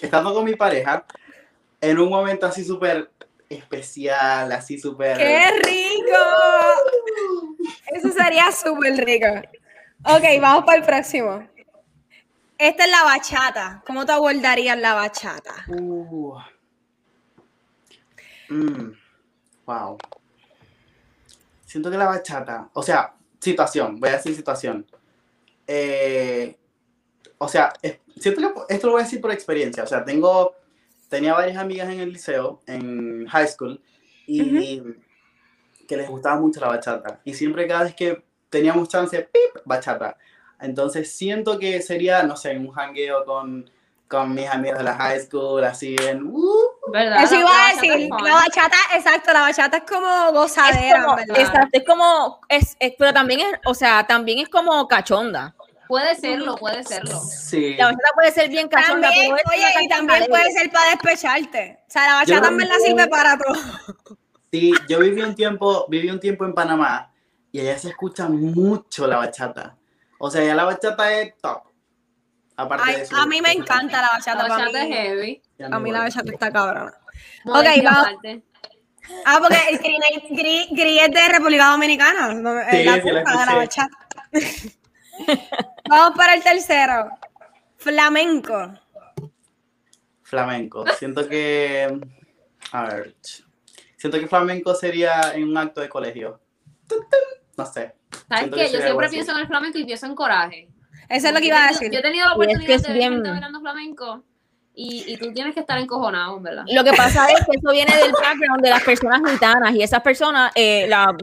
Estando con mi pareja. En un momento así súper especial, así súper. ¡Qué rico! Eso sería súper rico. Ok, vamos para el próximo. Esta es la bachata. ¿Cómo tú abordarías la bachata? Uh. Mm. Wow. Siento que la bachata, o sea, situación, voy a decir situación. Eh, o sea, es- siento que esto lo voy a decir por experiencia. O sea, tengo, tenía varias amigas en el liceo, en high school, y que les gustaba mucho la bachata. Y siempre cada vez que teníamos chance, ¡pip! bachata. Entonces siento que sería, no sé, un jangueo con, con mis amigos de la high school, así en... ¡uh! ¿Verdad? Eso iba a decir. La bachata, exacto, la bachata es como gozadera, Es como, ¿verdad? exacto, es como, es, es- pero también es, o sea, también es como cachonda. Puede serlo, puede serlo. Sí. La bachata puede ser bien cachonda, También, oye, y también puede ser para despecharte. O sea, la bachata en verdad sirve para todo. Sí, yo viví un tiempo, viví un tiempo en Panamá y allá se escucha mucho la bachata. O sea, ya la bachata es top. Aparte Ay, de eso. a mí me encanta la La bachata. para bachata es heavy. a mí la bachata está cabrona. Modestia vamos. aparte. Ah, porque Gri, Gri- Gri es de República Dominicana. no, es Sí, la sí, la de la bachata. *laughs* Vamos para el tercero. Flamenco. Flamenco. Siento que. A ver. Siento que flamenco sería en un acto de colegio. No sé. ¿Sabes qué? que Yo siempre así. pienso en el flamenco y pienso en coraje. Eso es lo que iba a decir. Yo he tenido la Y es que oportunidad es de bien- gente bailando flamenco y, y tú tienes que estar encojonado, ¿verdad? Lo que pasa es que eso viene del background de las personas gitanas y esas personas, eh, la,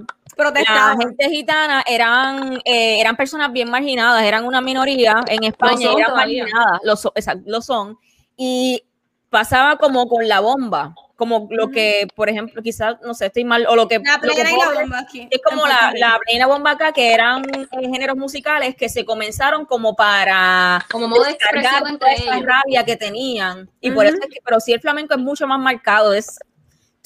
protestaban. gente gitana eran, eh, eran personas bien marginadas, eran una minoría en España, son eran todavía. marginadas, lo, son- exacto, lo son, y pasaba como con la bomba, como lo que, por ejemplo, quizás, no sé, estoy mal, o lo que... La lo que plena y la bomba aquí. Es como la, la plena bomba acá, que eran eh, géneros musicales que se comenzaron como para Como modo de descargar toda esa rabia que tenían. Y por eso es que, pero sí el flamenco es mucho más marcado. Es,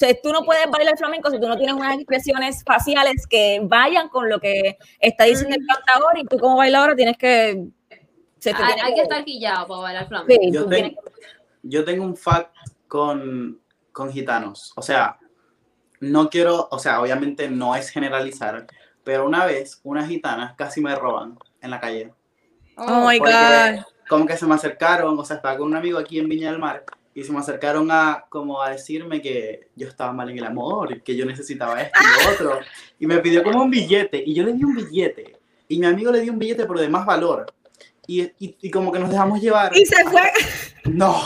sea, tú no puedes bailar flamenco si tú no tienes unas expresiones faciales que vayan con lo que está diciendo el cantador y tú como bailadora tienes que... se te Hay, tiene hay que estar quillado para bailar flamenco. sí, Yo tengo, yo tengo un fact con, con gitanos. O sea, no quiero, o sea, obviamente no es generalizar, pero una vez unas gitanas casi me roban en la calle. Oh my God. como que se me acercaron, o sea, estaba con un amigo aquí en Viña del Mar y se me acercaron a como a decirme que yo estaba mal en el amor, que yo necesitaba esto y lo *laughs* otro. Y me pidió como un billete y yo le di un billete. Y mi amigo le dio un billete pero de más valor. Y, y, y como que nos dejamos llevar. Y se fue. *laughs* No.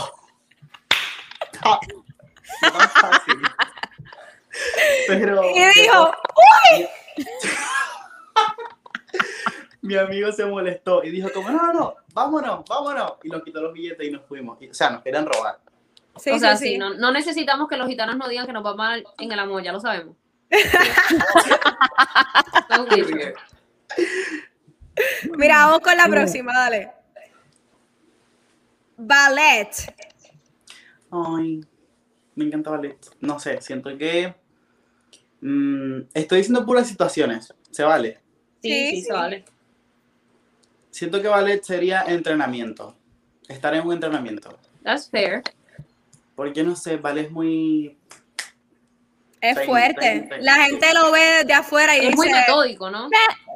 Ah, fácil. Pero. Y dijo, *laughs* Mi amigo se molestó y dijo como, no, no, no, vámonos, vámonos. Y nos quitó los billetes y nos fuimos. O sea, nos querían robar. Sí, o sea, sí. No, no necesitamos que los gitanos nos digan que nos va mal en el amor, ya lo sabemos. *laughs* Mira, vamos con la próxima, dale. Ballet. Ay, me encanta ballet. No sé, siento que... mm, estoy diciendo puras situaciones. ¿Se vale? Sí, Sí, sí, sí. se vale. Siento que ballet sería entrenamiento. Estar en un entrenamiento. That's fair. Porque no sé, ballet es muy... Es fuerte. La gente lo ve desde afuera y Es muy metódico, ¿no?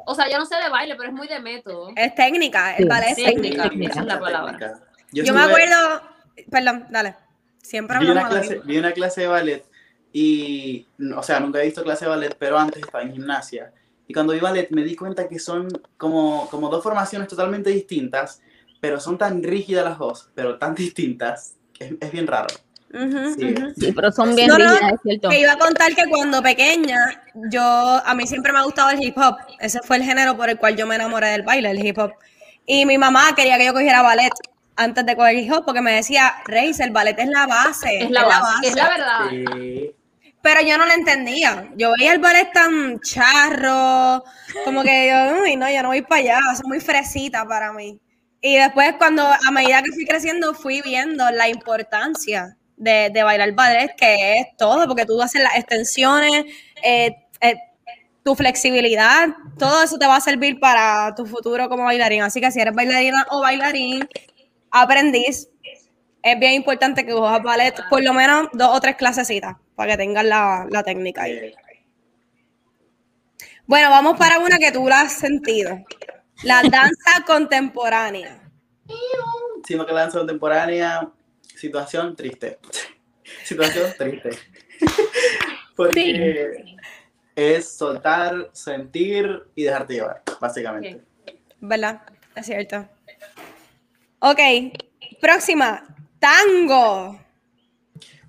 O sea, yo no sé de baile, pero es muy de método. es técnica, el Sí. ballet es Sí. técnica. Técnica, esa es la palabra. técnica. Yo me acuerdo, perdón, dale. Siempre vi una, de clase, vi una clase de ballet y, o sea, nunca he visto clase de ballet, pero antes estaba en gimnasia. Y cuando vi ballet me di cuenta que son como, como dos formaciones totalmente distintas, pero son tan rígidas las dos, pero tan *laughs* distintas, que es, es bien raro. Sí. pero son bien No, no, rígidas, es cierto. Que iba a contar que cuando pequeña, yo, a mí siempre me ha gustado el hip hop. Ese fue el género por el cual yo me enamoré del baile, el hip hop. Y mi mamá quería que yo cogiera ballet antes de coger hip hop porque me decía, Reis, el ballet es la base. Es la base, es la verdad. Sí. Pero yo no lo entendía. Yo veía el ballet tan charro, como que yo, uy, no, yo no voy para allá, es muy fresita para mí. Y después cuando, a medida que fui creciendo, fui viendo la importancia de, de bailar ballet, que es todo, porque tú haces las extensiones, eh, eh, tu flexibilidad, todo eso te va a servir para tu futuro como bailarín. Así que si eres bailarina o bailarín, aprendiz, es bien importante que cojas ballet por lo menos dos o tres clasecitas para que tengas la, la técnica ahí. Bueno, vamos para una que tú la has sentido. La danza contemporánea. siendo que la danza contemporánea, situación triste. *laughs* situación triste. *laughs* Porque es soltar, sentir y dejarte llevar, básicamente. ¿Verdad? Es cierto. Ok, próxima. Tango.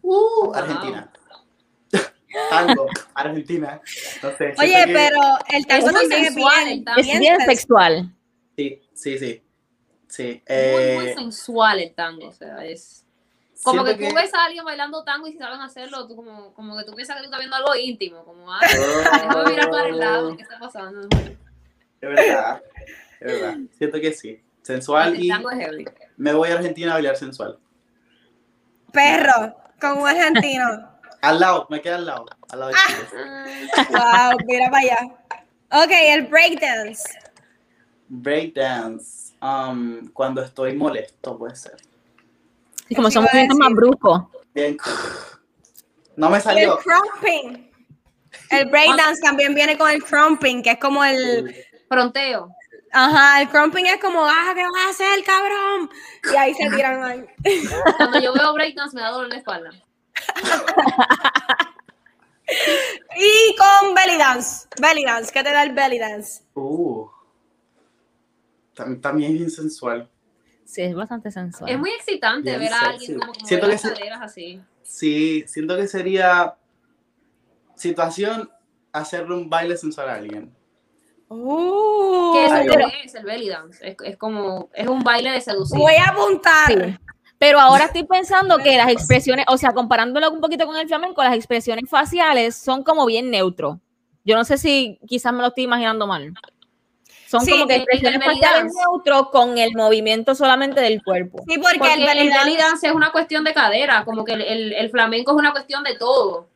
Uh, Wow. Argentina. *laughs* Tango, Argentina. No sé. siento Oye, que- pero el tango Es muy es sensual, bien. Es bien sens- sexual. Sí, sí, sí. Sí. Muy, eh, muy sensual el tango, o sea, es... Como que, tú ves a alguien bailando tango y si saben hacerlo, tú como, como que tú piensas que tú estás viendo algo íntimo, como, ah, déjame mirar para el lado, ¿qué está pasando? Es verdad, es verdad. Siento que sí. Sensual y me voy a Argentina a bailar sensual. Perro, con un argentino. Al lado, me queda al lado. Al lado de Chile. Wow, mira para allá. Ok, el breakdance. Breakdance. um, cuando estoy molesto, puede ser. Y como a movimientos más decir. bruscos. Bien. No me El salió. crumping. El breakdance también viene con el crumping, que es como el. Fronteo. Ajá, el crumping es como, ah, ¿qué vas a hacer, cabrón? Y ahí se tiran ahí. Cuando yo veo breakdance me da dolor de espalda. Y con belly dance. Belly dance, ¿qué te da el belly dance? Uh. Tam- También es bien sensual. Sí, es bastante sensual. Es muy excitante Bien ver a sexy. alguien como, como Siento que las sí. caderas así. Sí, siento que sería situación hacerle un baile sensual a alguien. Uh, Que eso es el belly dance. Es, es como, es un baile de seducir. voy a apuntar. Sí. Pero ahora estoy pensando que las expresiones, o sea, comparándolo un poquito con el flamenco, las expresiones faciales son como bien neutros. Yo no sé si quizás me lo estoy imaginando mal. Son Sí, como que expresiones belly faciales dance. neutros con el movimiento solamente del cuerpo. Sí, porque, Porque el el belly belly dance- es una cuestión de cadera, como que el, el- el flamenco es una cuestión de todo.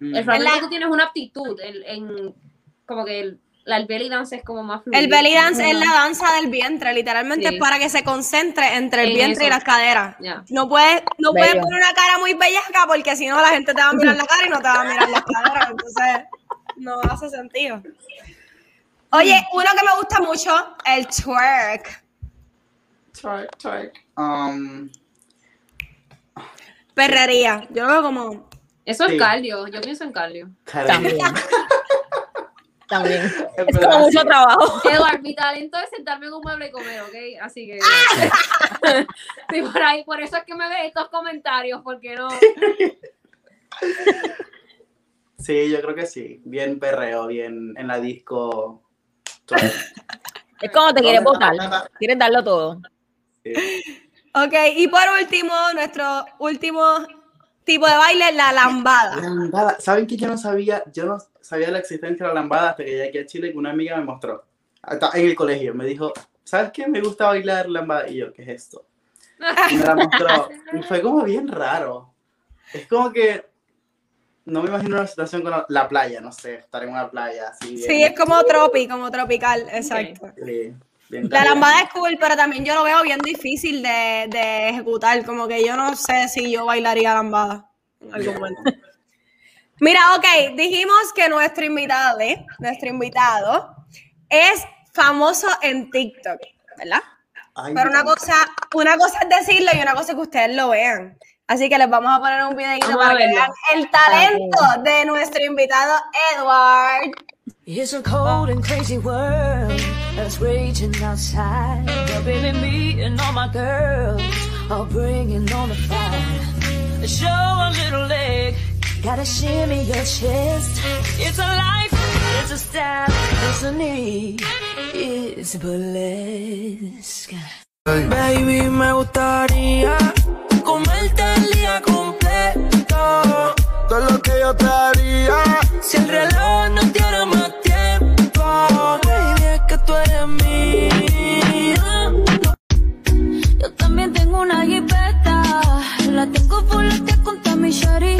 Mm. El flamenco la- tú tienes una aptitud, el, en, como que el, la, el belly dance es como más fluido. el belly dance es la danza del vientre, literalmente Sí. es para que se concentre entre el En vientre y eso. las caderas. Ya. No puedes, no puedes poner una cara muy bellaca porque si no la gente te va a mirar la cara y no te va a mirar las caderas. Entonces, no hace sentido. Oye, uno que me gusta mucho, el twerk. Twerk, twerk. Um, Perrería. Yo lo veo como. Eso Sí. es cardio, yo pienso en cardio. También. También. *laughs* Es como mucho trabajo. Eduard, mi talento es sentarme en un mueble y comer, ¿ok? Así que. *laughs* sí, por ahí, por eso es que me ve estos comentarios, porque no. *laughs* Sí, yo creo que sí. Bien perreo, bien en la disco. *laughs* Es como te quieres ¿Dónde está botar. la plata? Quieres darlo todo. Sí. Ok, y por último, nuestro último tipo de baile, la lambada. Lambada. ¿Saben que yo no sabía? Yo no sabía la existencia de la lambada hasta que llegué aquí a Chile y una amiga me mostró. Hasta en el colegio. Me dijo, ¿sabes qué? Me gusta bailar lambada. Y yo, ¿qué es esto? Y me la mostró. Y fue como bien raro. Es como que no me imagino una situación con la, la playa, no sé, estar en una playa así. Sí, bien- es como tropi, como tropical, exacto. sí, La lambada es cool, pero también yo lo veo bien difícil de, de ejecutar. Como que yo no sé si yo bailaría lambada en algún momento. Mira, ok, dijimos que nuestro invitado, ¿eh? nuestro invitado es famoso en TikTok, ¿verdad? Ay, Pero una cosa, una cosa es decirlo y una cosa es que ustedes lo vean. Así que les vamos a poner un videito Vamos a para que vean el talento de nuestro invitado Edward. It's a cold and crazy world that's raging outside. But baby, me and all my girls are bringing on the fire. Show a little leg, gotta shimmy your chest. It's a life, it's a style, it's a need, it's burlesque. Baby, me gustaría comerte el día completo. Todo lo que yo te haría. Si el reloj no tiene más tiempo. Baby, es que tú eres mía. Yo también tengo una jipeta, la tengo fuletea con mi shari.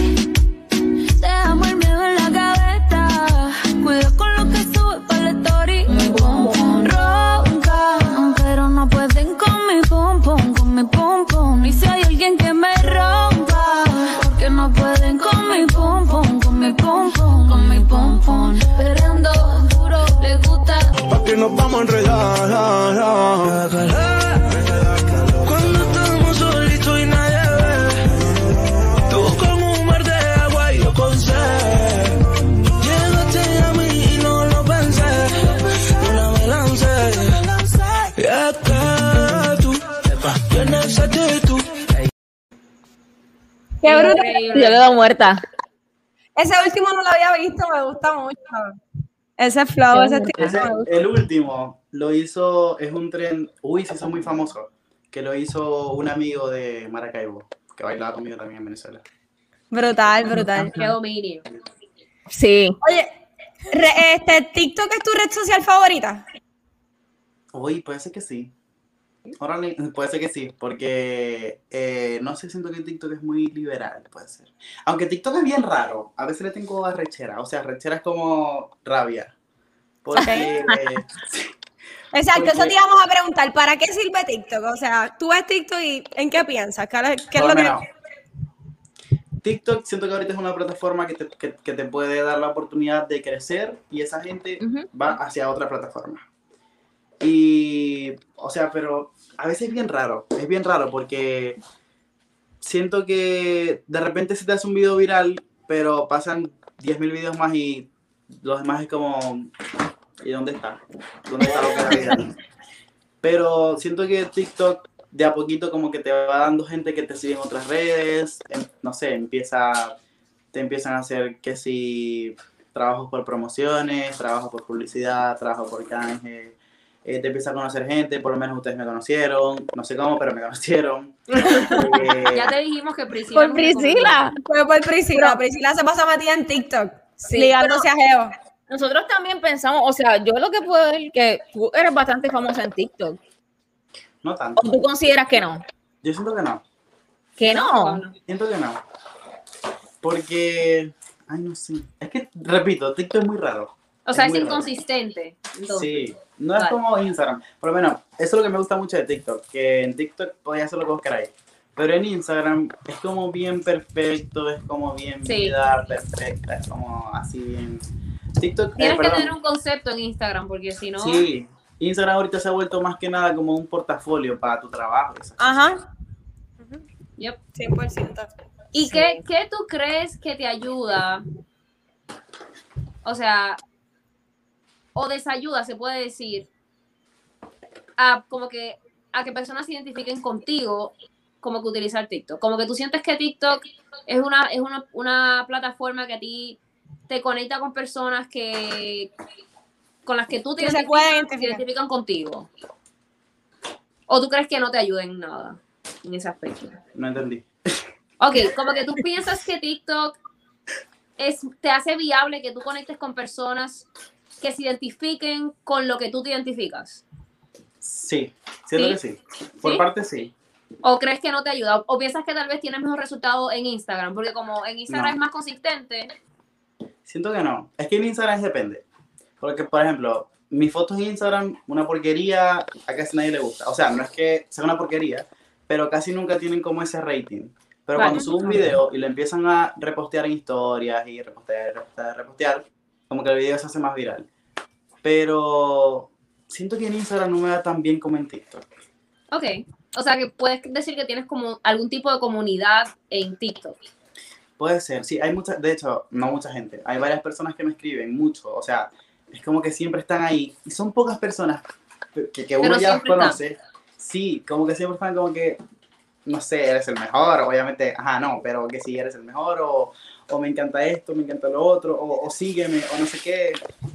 Yo quedo muerta. Ese último no lo había visto, me gusta mucho. Ese flow, ese estilo Ese- el último lo hizo, es un tren, uy, se hizo muy famoso, que lo hizo un amigo de Maracaibo, que bailaba conmigo también en Venezuela. Brutal, brutal. Qué dominio. Sí. Oye, re- este, ¿TikTok es tu red social favorita? Uy, puede ser que sí. Órale, *laughs* puede ser que sí, porque eh, no sé, siento que TikTok es muy liberal, puede ser. Aunque TikTok es bien raro, a veces le tengo arrechera, o sea, arrechera es como rabia. Porque, *laughs* Exacto, eso te íbamos a preguntar, ¿para qué sirve TikTok? O sea, tú ves TikTok y ¿en qué piensas? ¿Qué, qué es lo que...? TikTok siento que ahorita es una plataforma que te, que, que te puede dar la oportunidad de crecer y esa gente va hacia otra plataforma. Y, o sea, pero a veces es bien raro, es bien raro porque siento que de repente se te hace un video viral, pero pasan 10.000 videos más y los demás es como, ¿y dónde está? ¿Dónde está lo que era viral? *laughs* Pero siento que TikTok de a poquito como que te va dando gente que te sigue en otras redes, em- no sé, empieza, te empiezan a hacer que si trabajos por promociones, trabajo por publicidad, trabajo por canje. Eh, te empiezas a conocer gente, por lo menos ustedes me conocieron, no sé cómo, pero me conocieron. Eh, *laughs* Ya te dijimos que Priscila. Por. Priscila. Fue por Priscila. Priscila se pasa metida en TikTok. Sí, ligándose a Geo. Nosotros también pensamos, o sea, yo lo que puedo decir que tú eres bastante famosa en TikTok. no tanto. ¿O tú consideras que no? Yo siento que no. Que no. Siento que no. Porque, ay, no sé. Es que, repito, TikTok es muy raro. O sea, Es es muy raro. inconsistente. Entonces, Sí, no es Vale. como Instagram. Por lo menos, eso es lo que me gusta mucho de TikTok, que en TikTok podías hacer lo que vos queráis. Pero en Instagram es como bien perfecto, es como bien Sí. vida perfecta, es como así bien... TikTok, eh, tienes que tener un concepto en Instagram porque si no. Sí, Instagram ahorita se ha vuelto más que nada como un portafolio para tu trabajo. y esas cosas. Ajá. Yep. 100%. ¿Y qué, qué tú crees que te ayuda? O sea, o desayuda, se puede decir, a como que a que personas se identifiquen contigo como que utilizar TikTok. Como que tú sientes que TikTok es una, es una, una plataforma que a ti te conecta con personas que con las que tú te Que se identificas, pueden se identificar. identifican contigo. ¿O tú crees que no te ayuda en nada en ese aspecto? No entendí. Ok, como que tú piensas que TikTok es, te hace viable que tú conectes con personas que se identifiquen con lo que tú te identificas. Sí, siento ¿Sí? que sí. Por ¿Sí? parte sí. ¿O crees que no te ayuda? ¿O piensas que tal vez tienes mejor resultado en Instagram? Porque como en Instagram No. es más consistente, Siento que no. Es que en Instagram depende. Porque, por ejemplo, mis fotos en Instagram, una porquería, a casi nadie le gusta. O sea, no es que sea una porquería, pero casi nunca tienen como ese rating. Pero Vale. cuando subo un video y lo empiezan a repostear en historias y repostear, repostear, repostear, como que el video se hace más viral. Pero siento que en Instagram no me va tan bien como en TikTok. ok. O sea que puedes decir que tienes como algún tipo de comunidad en TikTok. Puede ser, sí, hay mucha, de hecho, no mucha gente, hay varias personas que me escriben mucho, o sea, es como que siempre están ahí, y son pocas personas que, que uno Pero ya las siempre están. conoce, sí, como que siempre están como que, no sé, eres el mejor, obviamente, ajá, no, pero que sí, eres el mejor, o, o me encanta esto, me encanta lo otro, o, o sígueme, o no sé qué,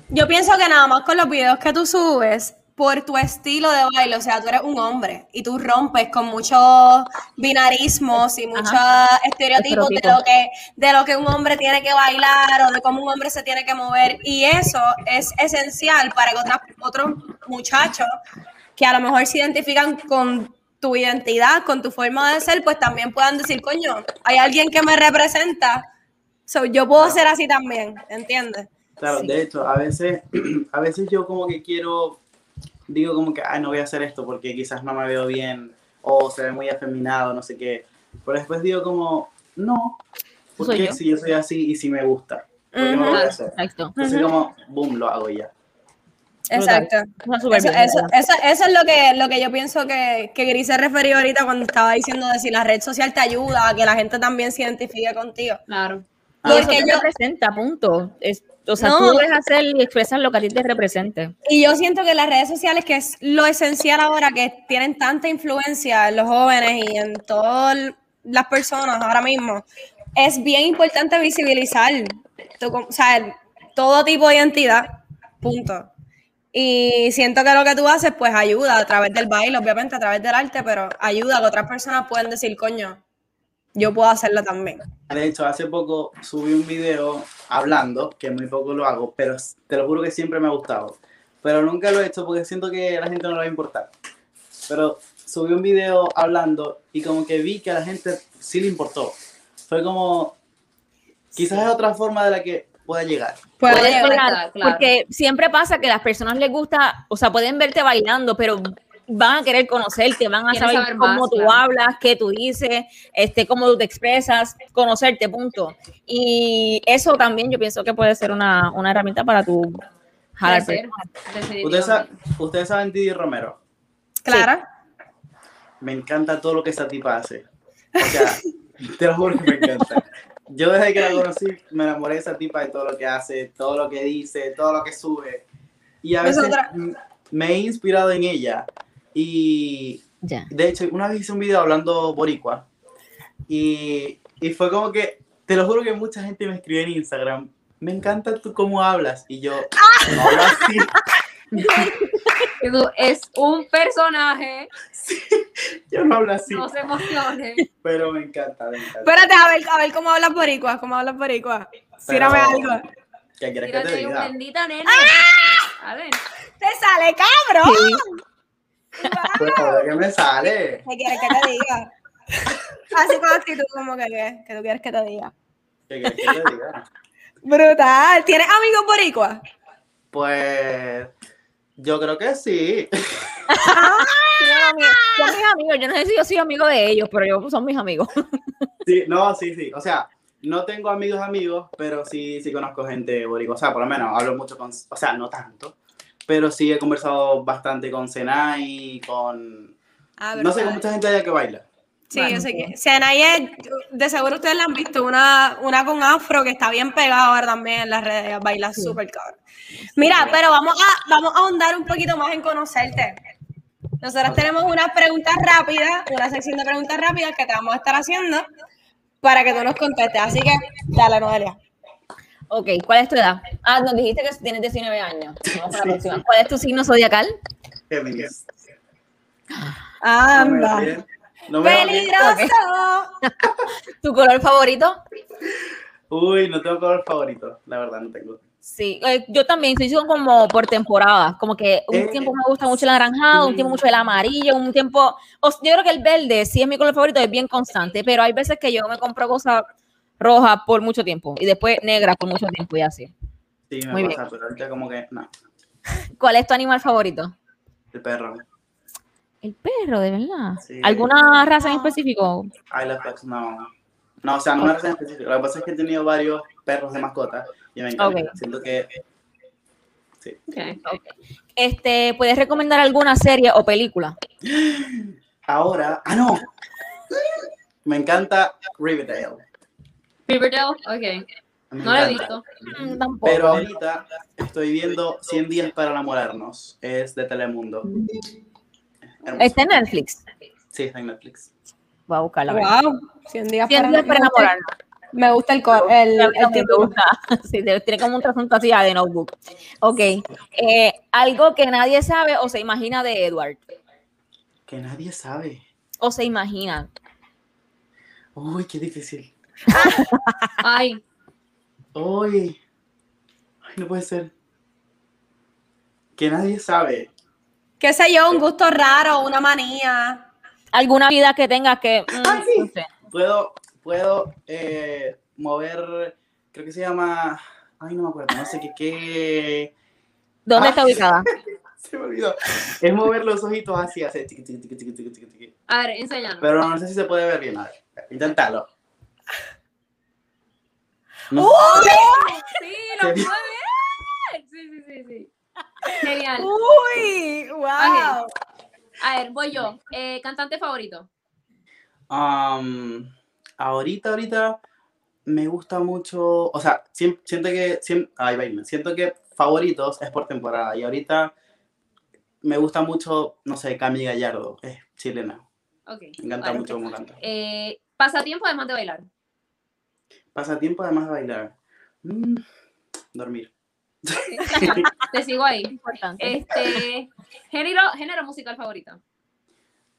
Yo pienso que nada más con los videos que tú subes, por tu estilo de baile, o sea, tú eres un hombre y tú rompes con muchos binarismos y muchos estereotipos de lo, que, de lo que un hombre tiene que bailar o de cómo un hombre se tiene que mover. Y eso es esencial para que otras- otros muchachos que a lo mejor se identifican con tu identidad, con tu forma de ser, pues también puedan decir, coño, hay alguien que me representa, so, yo puedo ser así también, ¿entiendes? Claro, de hecho, a veces, *clears throat* a veces yo como que quiero, digo como que, ay, no voy a hacer esto porque quizás no me veo bien o se ve muy afeminado, no sé qué. Pero después digo como, no, porque yo. si yo soy así y si me gusta, porque no lo voy a hacer. Exacto. Entonces como, boom, lo hago ya. Exacto. Eso, eso, eso, eso es lo que, lo que yo pienso que, que Gris se refirió ahorita cuando estaba diciendo de si la red social te ayuda a que la gente también se identifique contigo. Claro. Y Porque eso te yo- representa, punto. Es- o sea, No. tú debes hacer y expresar lo que a ti te represente. Y yo siento que las redes sociales, que es lo esencial ahora, que tienen tanta influencia en los jóvenes y en todas las personas ahora mismo, es bien importante visibilizar tu- o sea, todo tipo de identidad, punto. Y siento que lo que tú haces, pues ayuda a través del baile, obviamente a través del arte, pero ayuda a que otras personas puedan decir, coño, yo puedo hacerlo también. De hecho, hace poco subí un video hablando, que muy poco lo hago, pero te lo juro que siempre me ha gustado. Pero nunca lo he hecho porque siento que a la gente no le va a importar. Pero subí un video hablando y como que vi que a la gente sí le importó. Fue como, quizás es otra forma de la que pueda llegar. Puede Puedes llegar. conectar, claro. Porque siempre pasa que a las personas les gusta, o sea, pueden verte bailando, pero van a querer conocerte, van a saber, saber cómo más, tú claro. hablas, qué tú dices, este, cómo tú te expresas, conocerte, punto. Y eso también yo pienso que puede ser una, una herramienta para tu jalar. Ustedes, sa- definitivamente. ustedes saben Didi Romero. Claro. Me encanta todo lo que esa tipa hace. O sea, *laughs* te lo juro que me encanta. Yo desde que la conocí me enamoré de esa tipa de todo lo que hace, todo lo que dice, todo lo que sube. Y a Es veces me he inspirado en ella. Y de hecho, una vez hice un video hablando boricua. Y, y fue como que, te lo juro que mucha gente me escribió en Instagram me encanta tú cómo hablas. Y yo, no hablo así. *laughs* Es un personaje, Yo no hablo así. no se emocione. Pero me encanta, me encanta. Espérate, a ver, a ver cómo hablas boricua, cómo hablas boricua. Tírame Pero- algo. ¿Qué quieres que te diga? bendita nena. ¡Ah! A ver. ¡Te sale, cabrón! Pues joder, ¿qué me sale? ¿Qué quieres que te diga? Así con actitud como que, ¿qué? ¿Qué tú quieres que te diga? ¿Qué quieres que te diga? Brutal. ¿Tienes amigos boricua? Pues yo creo que sí. Son amigos- *laughs* son mis amigos. Yo no sé si yo soy amigo de ellos, pero yo son mis amigos. Sí, no, sí, sí. O sea, no tengo amigos amigos, pero sí, sí conozco gente boricua. O sea, por lo menos hablo mucho con, o sea, no tanto, pero sí he conversado bastante con Senai, con, Ah, no sé, con mucha gente allá que baila. Sí, yo sé que. Senaye, de seguro ustedes la han visto, una, una con afro que está bien pegada ahora también en las redes, baila súper cabrón. Mira, pero vamos a, vamos a ahondar un poquito más en conocerte. Nosotros tenemos unas preguntas rápidas, una sección de preguntas rápidas que te vamos a estar haciendo para que tú nos contestes. Así que, dale, Noelia. Ok, ¿cuál es tu edad? Ah, nos dijiste que tienes 19 años. *laughs* Vamos a la próxima. ¿Cuál es tu signo zodiacal? Géminis. Anda. No va bien. ¡Peligroso! *laughs* ¿Tu color favorito? Uy, no tengo color favorito, la verdad, no tengo. Sí, eh, yo también soy como por temporada, como que un Eh, tiempo me gusta mucho el anaranjado, un tiempo mucho el amarillo, un tiempo, o- yo creo que el verde sí es mi color favorito, es bien constante, pero hay veces que yo me compro cosas rojas por mucho tiempo y después negras por mucho tiempo y así. Sí, me Muy pasa, pero ahorita como que, no, ¿Cuál es tu animal favorito? el perro. El perro, de verdad. Sí. ¿Alguna raza en específico? I love dogs, no. No, o sea, no una raza en específico. Lo que pasa es que he tenido varios perros de mascota y me encanta. Ok. Siento que Okay. Este, ¿puedes recomendar alguna serie o película? ahora, ah, no. Me encanta Riverdale. Riverdale, *laughs* ok. No la he visto. Tampoco. Pero ahorita estoy viendo 100 días para enamorarnos. Es de Telemundo. Hermoso. Está en Netflix. Sí, está en Netflix. Voy a buscarla. Wow. 100 días, 100 días para enamorarnos. Me gusta el, cor- el, el me título. gusta. *laughs* Sí, tiene como un trasfondo así ah, de notebook. Ok. Eh, algo que nadie sabe o se imagina de Edward. Que nadie sabe. O se imagina. Uy, qué difícil. *laughs* Ay, Uy. Ay, no puede ser. Que nadie sabe. Qué sé yo, un gusto raro, una manía. Alguna vida que tengas que. mm, Ah, sí. no sé. Puedo, puedo eh, mover, creo que se llama, ay, no me acuerdo, no sé qué, qué, ¿Dónde Ah. está ubicada? *laughs* se me olvidó. Es mover los ojitos así, así, tiqui, tiqui, tiqui, a ver, enséñanos. Pero no sé si se puede ver bien, a ver, inténtalo. No, Sí, lo puedo ver. Sí, sí, sí, sí. Genial. Uy, wow. A ver, voy yo. Eh, cantante favorito. um, ahorita, ahorita me gusta mucho, o sea, siento que, siem- ay, vaina, siento que favoritos es por temporada y ahorita me gusta mucho, no sé, Cami Gallardo, es chilena. Me encanta vale. mucho cómo canta. Eh, pasatiempo además de bailar. Pasatiempo además de bailar. Mm, dormir. *laughs* Te sigo ahí. Importante. Este, género, género musical favorito.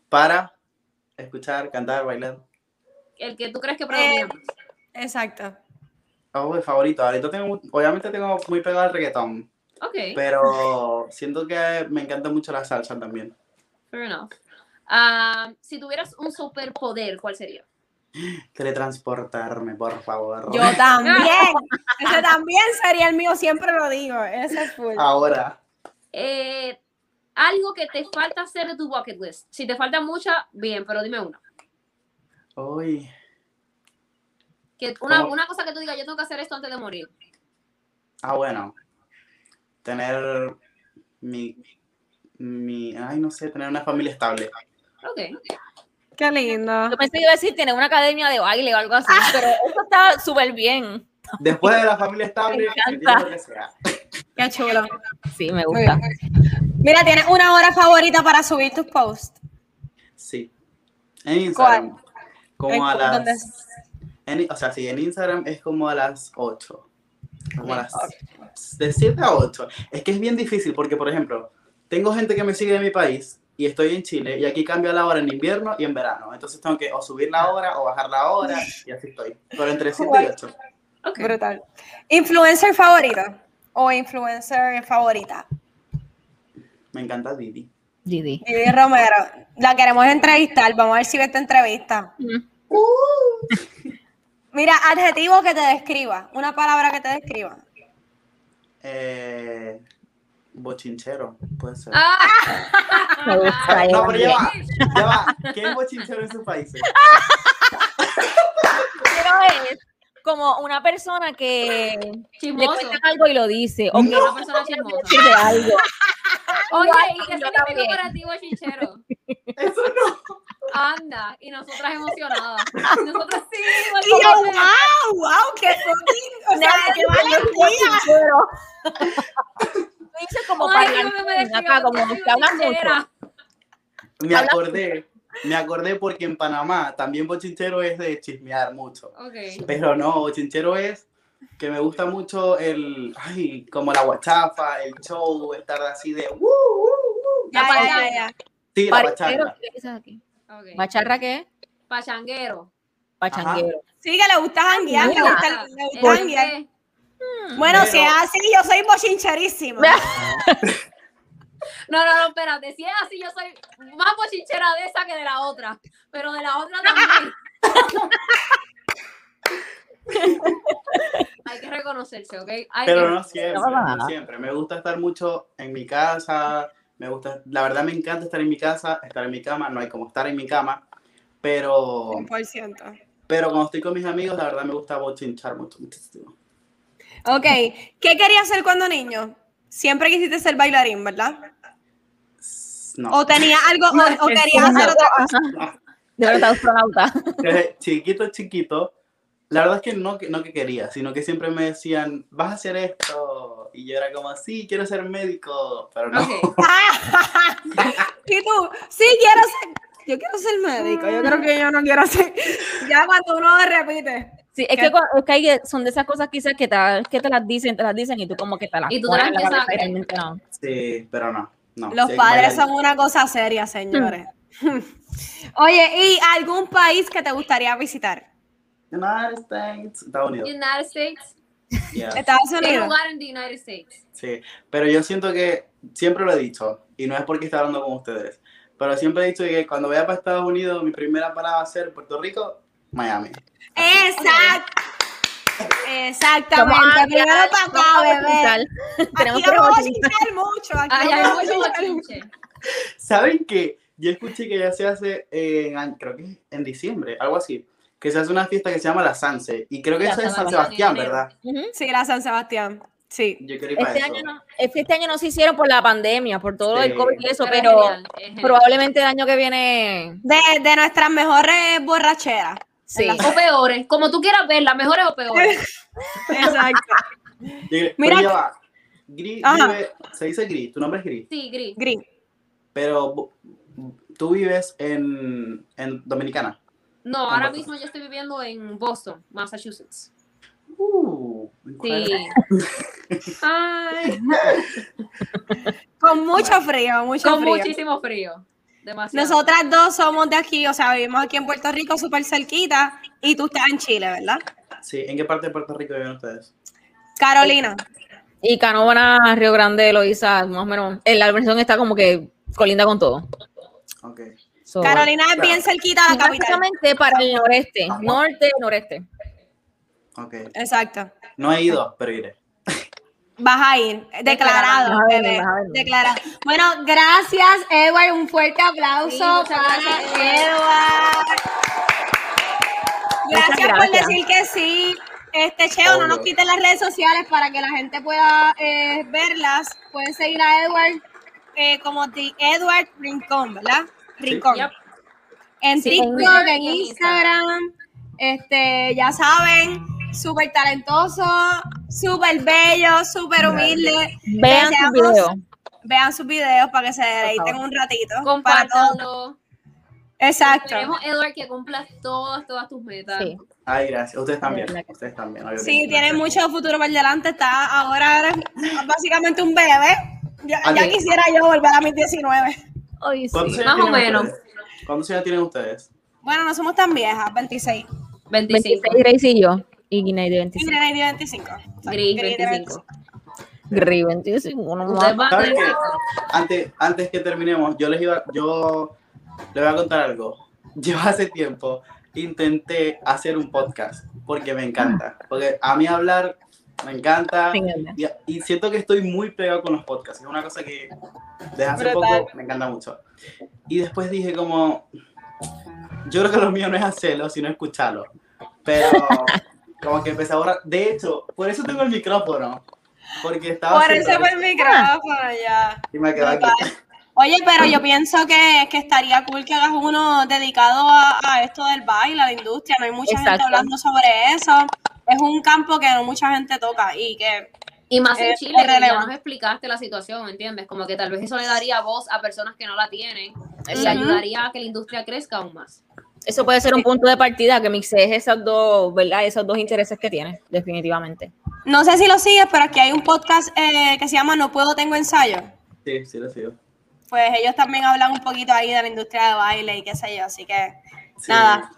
Para escuchar, cantar, bailar. El que tú crees que Eh, predomina. Exacto. Oh, mi favorito. Ahorita tengo, mu- obviamente tengo muy pegado al reggaetón, Ok, pero siento que me encanta mucho la salsa también. fair enough. Ah, si tuvieras un superpoder, ¿cuál sería? Teletransportarme, por favor. Yo también. *laughs* Ese también sería el mío, siempre lo digo. Ese es full. Ahora. Eh, algo que te falta hacer de tu bucket list. Si te falta mucha, bien, pero dime una. Uy. Que una, una cosa que tú digas, yo tengo que hacer esto antes de morir. Ah, bueno. Tener mi, mi, ay, no sé, tener una familia estable. Ok. Qué lindo. Yo pensé que iba a decir tener una academia de baile o algo así, pero eso está súper bien. Después de la familia estable, Me encanta. tiene lo que sea. Qué chulo. Sí, me Muy gusta. bien. Mira, ¿tienes una hora favorita para subir tus posts? Sí. En Instagram. Como a las. en- o sea, sí, en Instagram es como a las 8. Como a las de 7 a 8. Es que es bien difícil porque, por ejemplo, tengo gente que me sigue de mi país y estoy en Chile y aquí cambia la hora en invierno y en verano. Entonces tengo que o subir la hora o bajar la hora y así estoy. Pero entre 7 y 8. Brutal. ¿Influencer favorito o influencer favorita? Me encanta Didi. Didi. Vivi Romero. La queremos entrevistar. Vamos a ver si ve esta entrevista. Mira, adjetivo que te describa. Una palabra que te describa. Eh, bochinchero, puede ser. Ah, Me gusta no, pero ya va, ya va. ¿Qué es bochinchero en sus países? Pero es como una persona que le chismoso. cuentan algo y lo dice. O que Una persona chismosa. dice algo. Oye, ¿y qué significa para ti, bochinchero? Eso no. Anda, y nosotras emocionadas. *laughs* Nosotras sí, Y yo, wow, wow, qué fucking, o sea, qué valentía. Dice como Ay, para acá, como otra que hablan mucho. Me acordé, me acordé porque en Panamá también bochinchero es de chismear mucho. Ok. Pero no, bochinchero es que me gusta mucho el, ay, como la guachafa, el show, estar así de, uh, uh, uh. Ya, ya, ya, ya. Sí, la Parquero, bachata. ¿qué. ¿Bacharra? Pachanguero. Pachanguero. Sí, que le gusta janguear, le gusta, le gusta ¿Por janguear. Qué? Bueno, Pero- si es así, yo soy bochincherísima. *laughs* No, no, no, espérate. Si es así, yo soy más bochinchera de esa que de la otra. Pero de la otra también. *laughs* Hay que reconocerse, ¿ok? Hay Pero que- no siempre, No no siempre. Me gusta estar mucho en mi casa, me gusta, la verdad me encanta estar en mi casa, estar en mi cama, no hay como estar en mi cama, pero, 100%. pero cuando estoy con mis amigos, la verdad me gusta bochinchar mucho, muchísimo. Ok, ¿qué querías hacer cuando niño? Siempre quisiste ser bailarín, ¿verdad? No, ¿O tenías algo, o, o *laughs* querías hacer otra cosa? De verdad, astronauta. Desde chiquito, chiquito, la verdad es que no, que no que quería, sino que siempre me decían, vas a hacer esto, y yo era como, sí, quiero ser médico, pero no. *laughs* Y tú, sí, quiero ser, yo quiero ser médico, yo creo que yo no quiero ser, ya cuando uno repite. Sí, es que, es que hay- son de esas cosas quizás que te, que te las dicen, te las dicen y tú como que te las Y tú te las empiezas a creer. no. Sí, pero no. no Los sí, padres son una cosa seria, señores. *laughs* Oye, ¿y algún país que te gustaría visitar? United States, Estados Unidos. United States. yeah. Estados ¿Qué Unidos. lugar en the United States? Sí, pero yo siento que siempre lo he dicho, y no es porque esté hablando con ustedes, pero siempre he dicho que cuando vaya para Estados Unidos, mi primera parada va a ser Puerto Rico, Miami. Exacto. Exactamente. Vamos a- Primero para acá, bebé. Aquí vamos a bochinchar mucho. Aquí Ay, vamos a. ¿Saben qué? Yo escuché que ya se hace en, creo que en diciembre, algo así, que se hace una fiesta que se llama la Sanse, y creo que La eso es San San Sebastián, ¿verdad? Sí, la San Sebastián. Sí. Yo quiero ir para Este eso. año, no, es que este año no se hicieron por la pandemia, por todo Sí. el COVID y eso, es pero genial. probablemente el año que viene De, de nuestras mejores borracheras. Sí. O peores, como tú quieras verlas, mejores o peores. *laughs* Exacto. Mira pero va. Gris vive- se dice Gris, tu nombre es Gris, Sí, Gris. Green. pero tú vives en, en Dominicana. No, ahora Boston. mismo yo estoy viviendo en Boston, Massachusetts. Uh, Sí. Ay, Con mucho frío, mucho con frío. muchísimo frío. Demasiado. Nosotras dos somos de aquí, o sea, vivimos aquí en Puerto Rico súper cerquita y tú estás en Chile, ¿verdad? Sí, ¿en qué parte de Puerto Rico viven ustedes? Carolina. Y Canóvana, Río Grande, Loíza, más o menos. En la versión está como que colinda con todo. Ok. So, Carolina es bien cerquita a la capital. Para el noreste, norte, noreste. Ok. Exacto. No he ido, pero iré. Vas a ir, declarado, bebé, venir. declarado. Bueno, gracias, Edward. Un fuerte aplauso Sí, para gracias, Edward. Gracias, por decir que sí. Este Cheo, no nos quiten las redes sociales para que la gente pueda eh, verlas. Pueden seguir a Edward eh, como The Edward Rincón, ¿verdad? Rincón. Yep. En Sí, TikTok, en en Instagram. Este, ya saben, súper talentoso, súper bello, súper humilde. Vean su Deseamos- video. Vean sus videos para que se deleiten un ratito. Para. Compártanlo. Exacto. Queremos, Edward, que cumplas todas, todas tus metas. Sí. Ay, gracias. Ustedes también. Ustedes también. que Sí, tiene mucho futuro por delante. Está ahora básicamente un bebé. Ya, ya Ante- quisiera yo volver a mis 19. Ay, sí. ¿Cuántos años Más o menos. ustedes? ¿Cuántos años tienen ustedes? Bueno, no somos tan viejas, 26. 25. 26 Grace y yo. Y Guinea de Y 25. Grenady 25. Gris, Gris de 25. Gris 25. No Ustedes más. van- ¿Saben qué? Antes, antes que terminemos, yo les iba, yo les voy a contar algo. *laughs* Yo hace tiempo intenté hacer un podcast porque me encanta. Porque a mí hablar me encanta y, y siento que estoy muy pegado con los podcasts. Es una cosa que desde hace Brutal. poco me encanta mucho. Y después dije como, yo creo que lo mío no es hacerlo, sino escucharlo. Pero *laughs* como que empecé a borrar. De hecho, por eso tengo el micrófono. Porque estaba... Por eso fue el micrófono ya. Y me quedé aquí. Oye, pero yo pienso que, que estaría cool que hagas uno dedicado a, a esto del baile, a la industria. No hay mucha gente hablando sobre eso. Es un campo que no mucha gente toca y que Y más en Chile, que ya relevante. nos explicaste la situación, ¿me entiendes? Como que tal vez eso le daría voz a personas que no la tienen y Ujú. ayudaría a que la industria crezca aún más. Eso puede ser un punto de partida que mixes esas dos, ¿verdad? Esos dos intereses que tienes, definitivamente. no sé si lo sigues, pero aquí hay un podcast eh, que se llama No Puedo Tengo Ensayo. Sí, sí lo sigo. Pues ellos también hablan un poquito ahí de la industria de baile y qué sé yo, así que Sí. nada.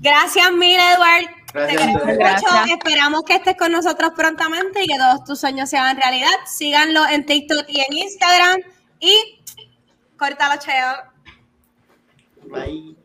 Gracias mil, Edward. Te Gracias queremos mucho. Esperamos que estés con nosotros prontamente y que todos tus sueños sean realidad. Síganlo en TikTok y en Instagram. Y córtalo, cheo. Bye.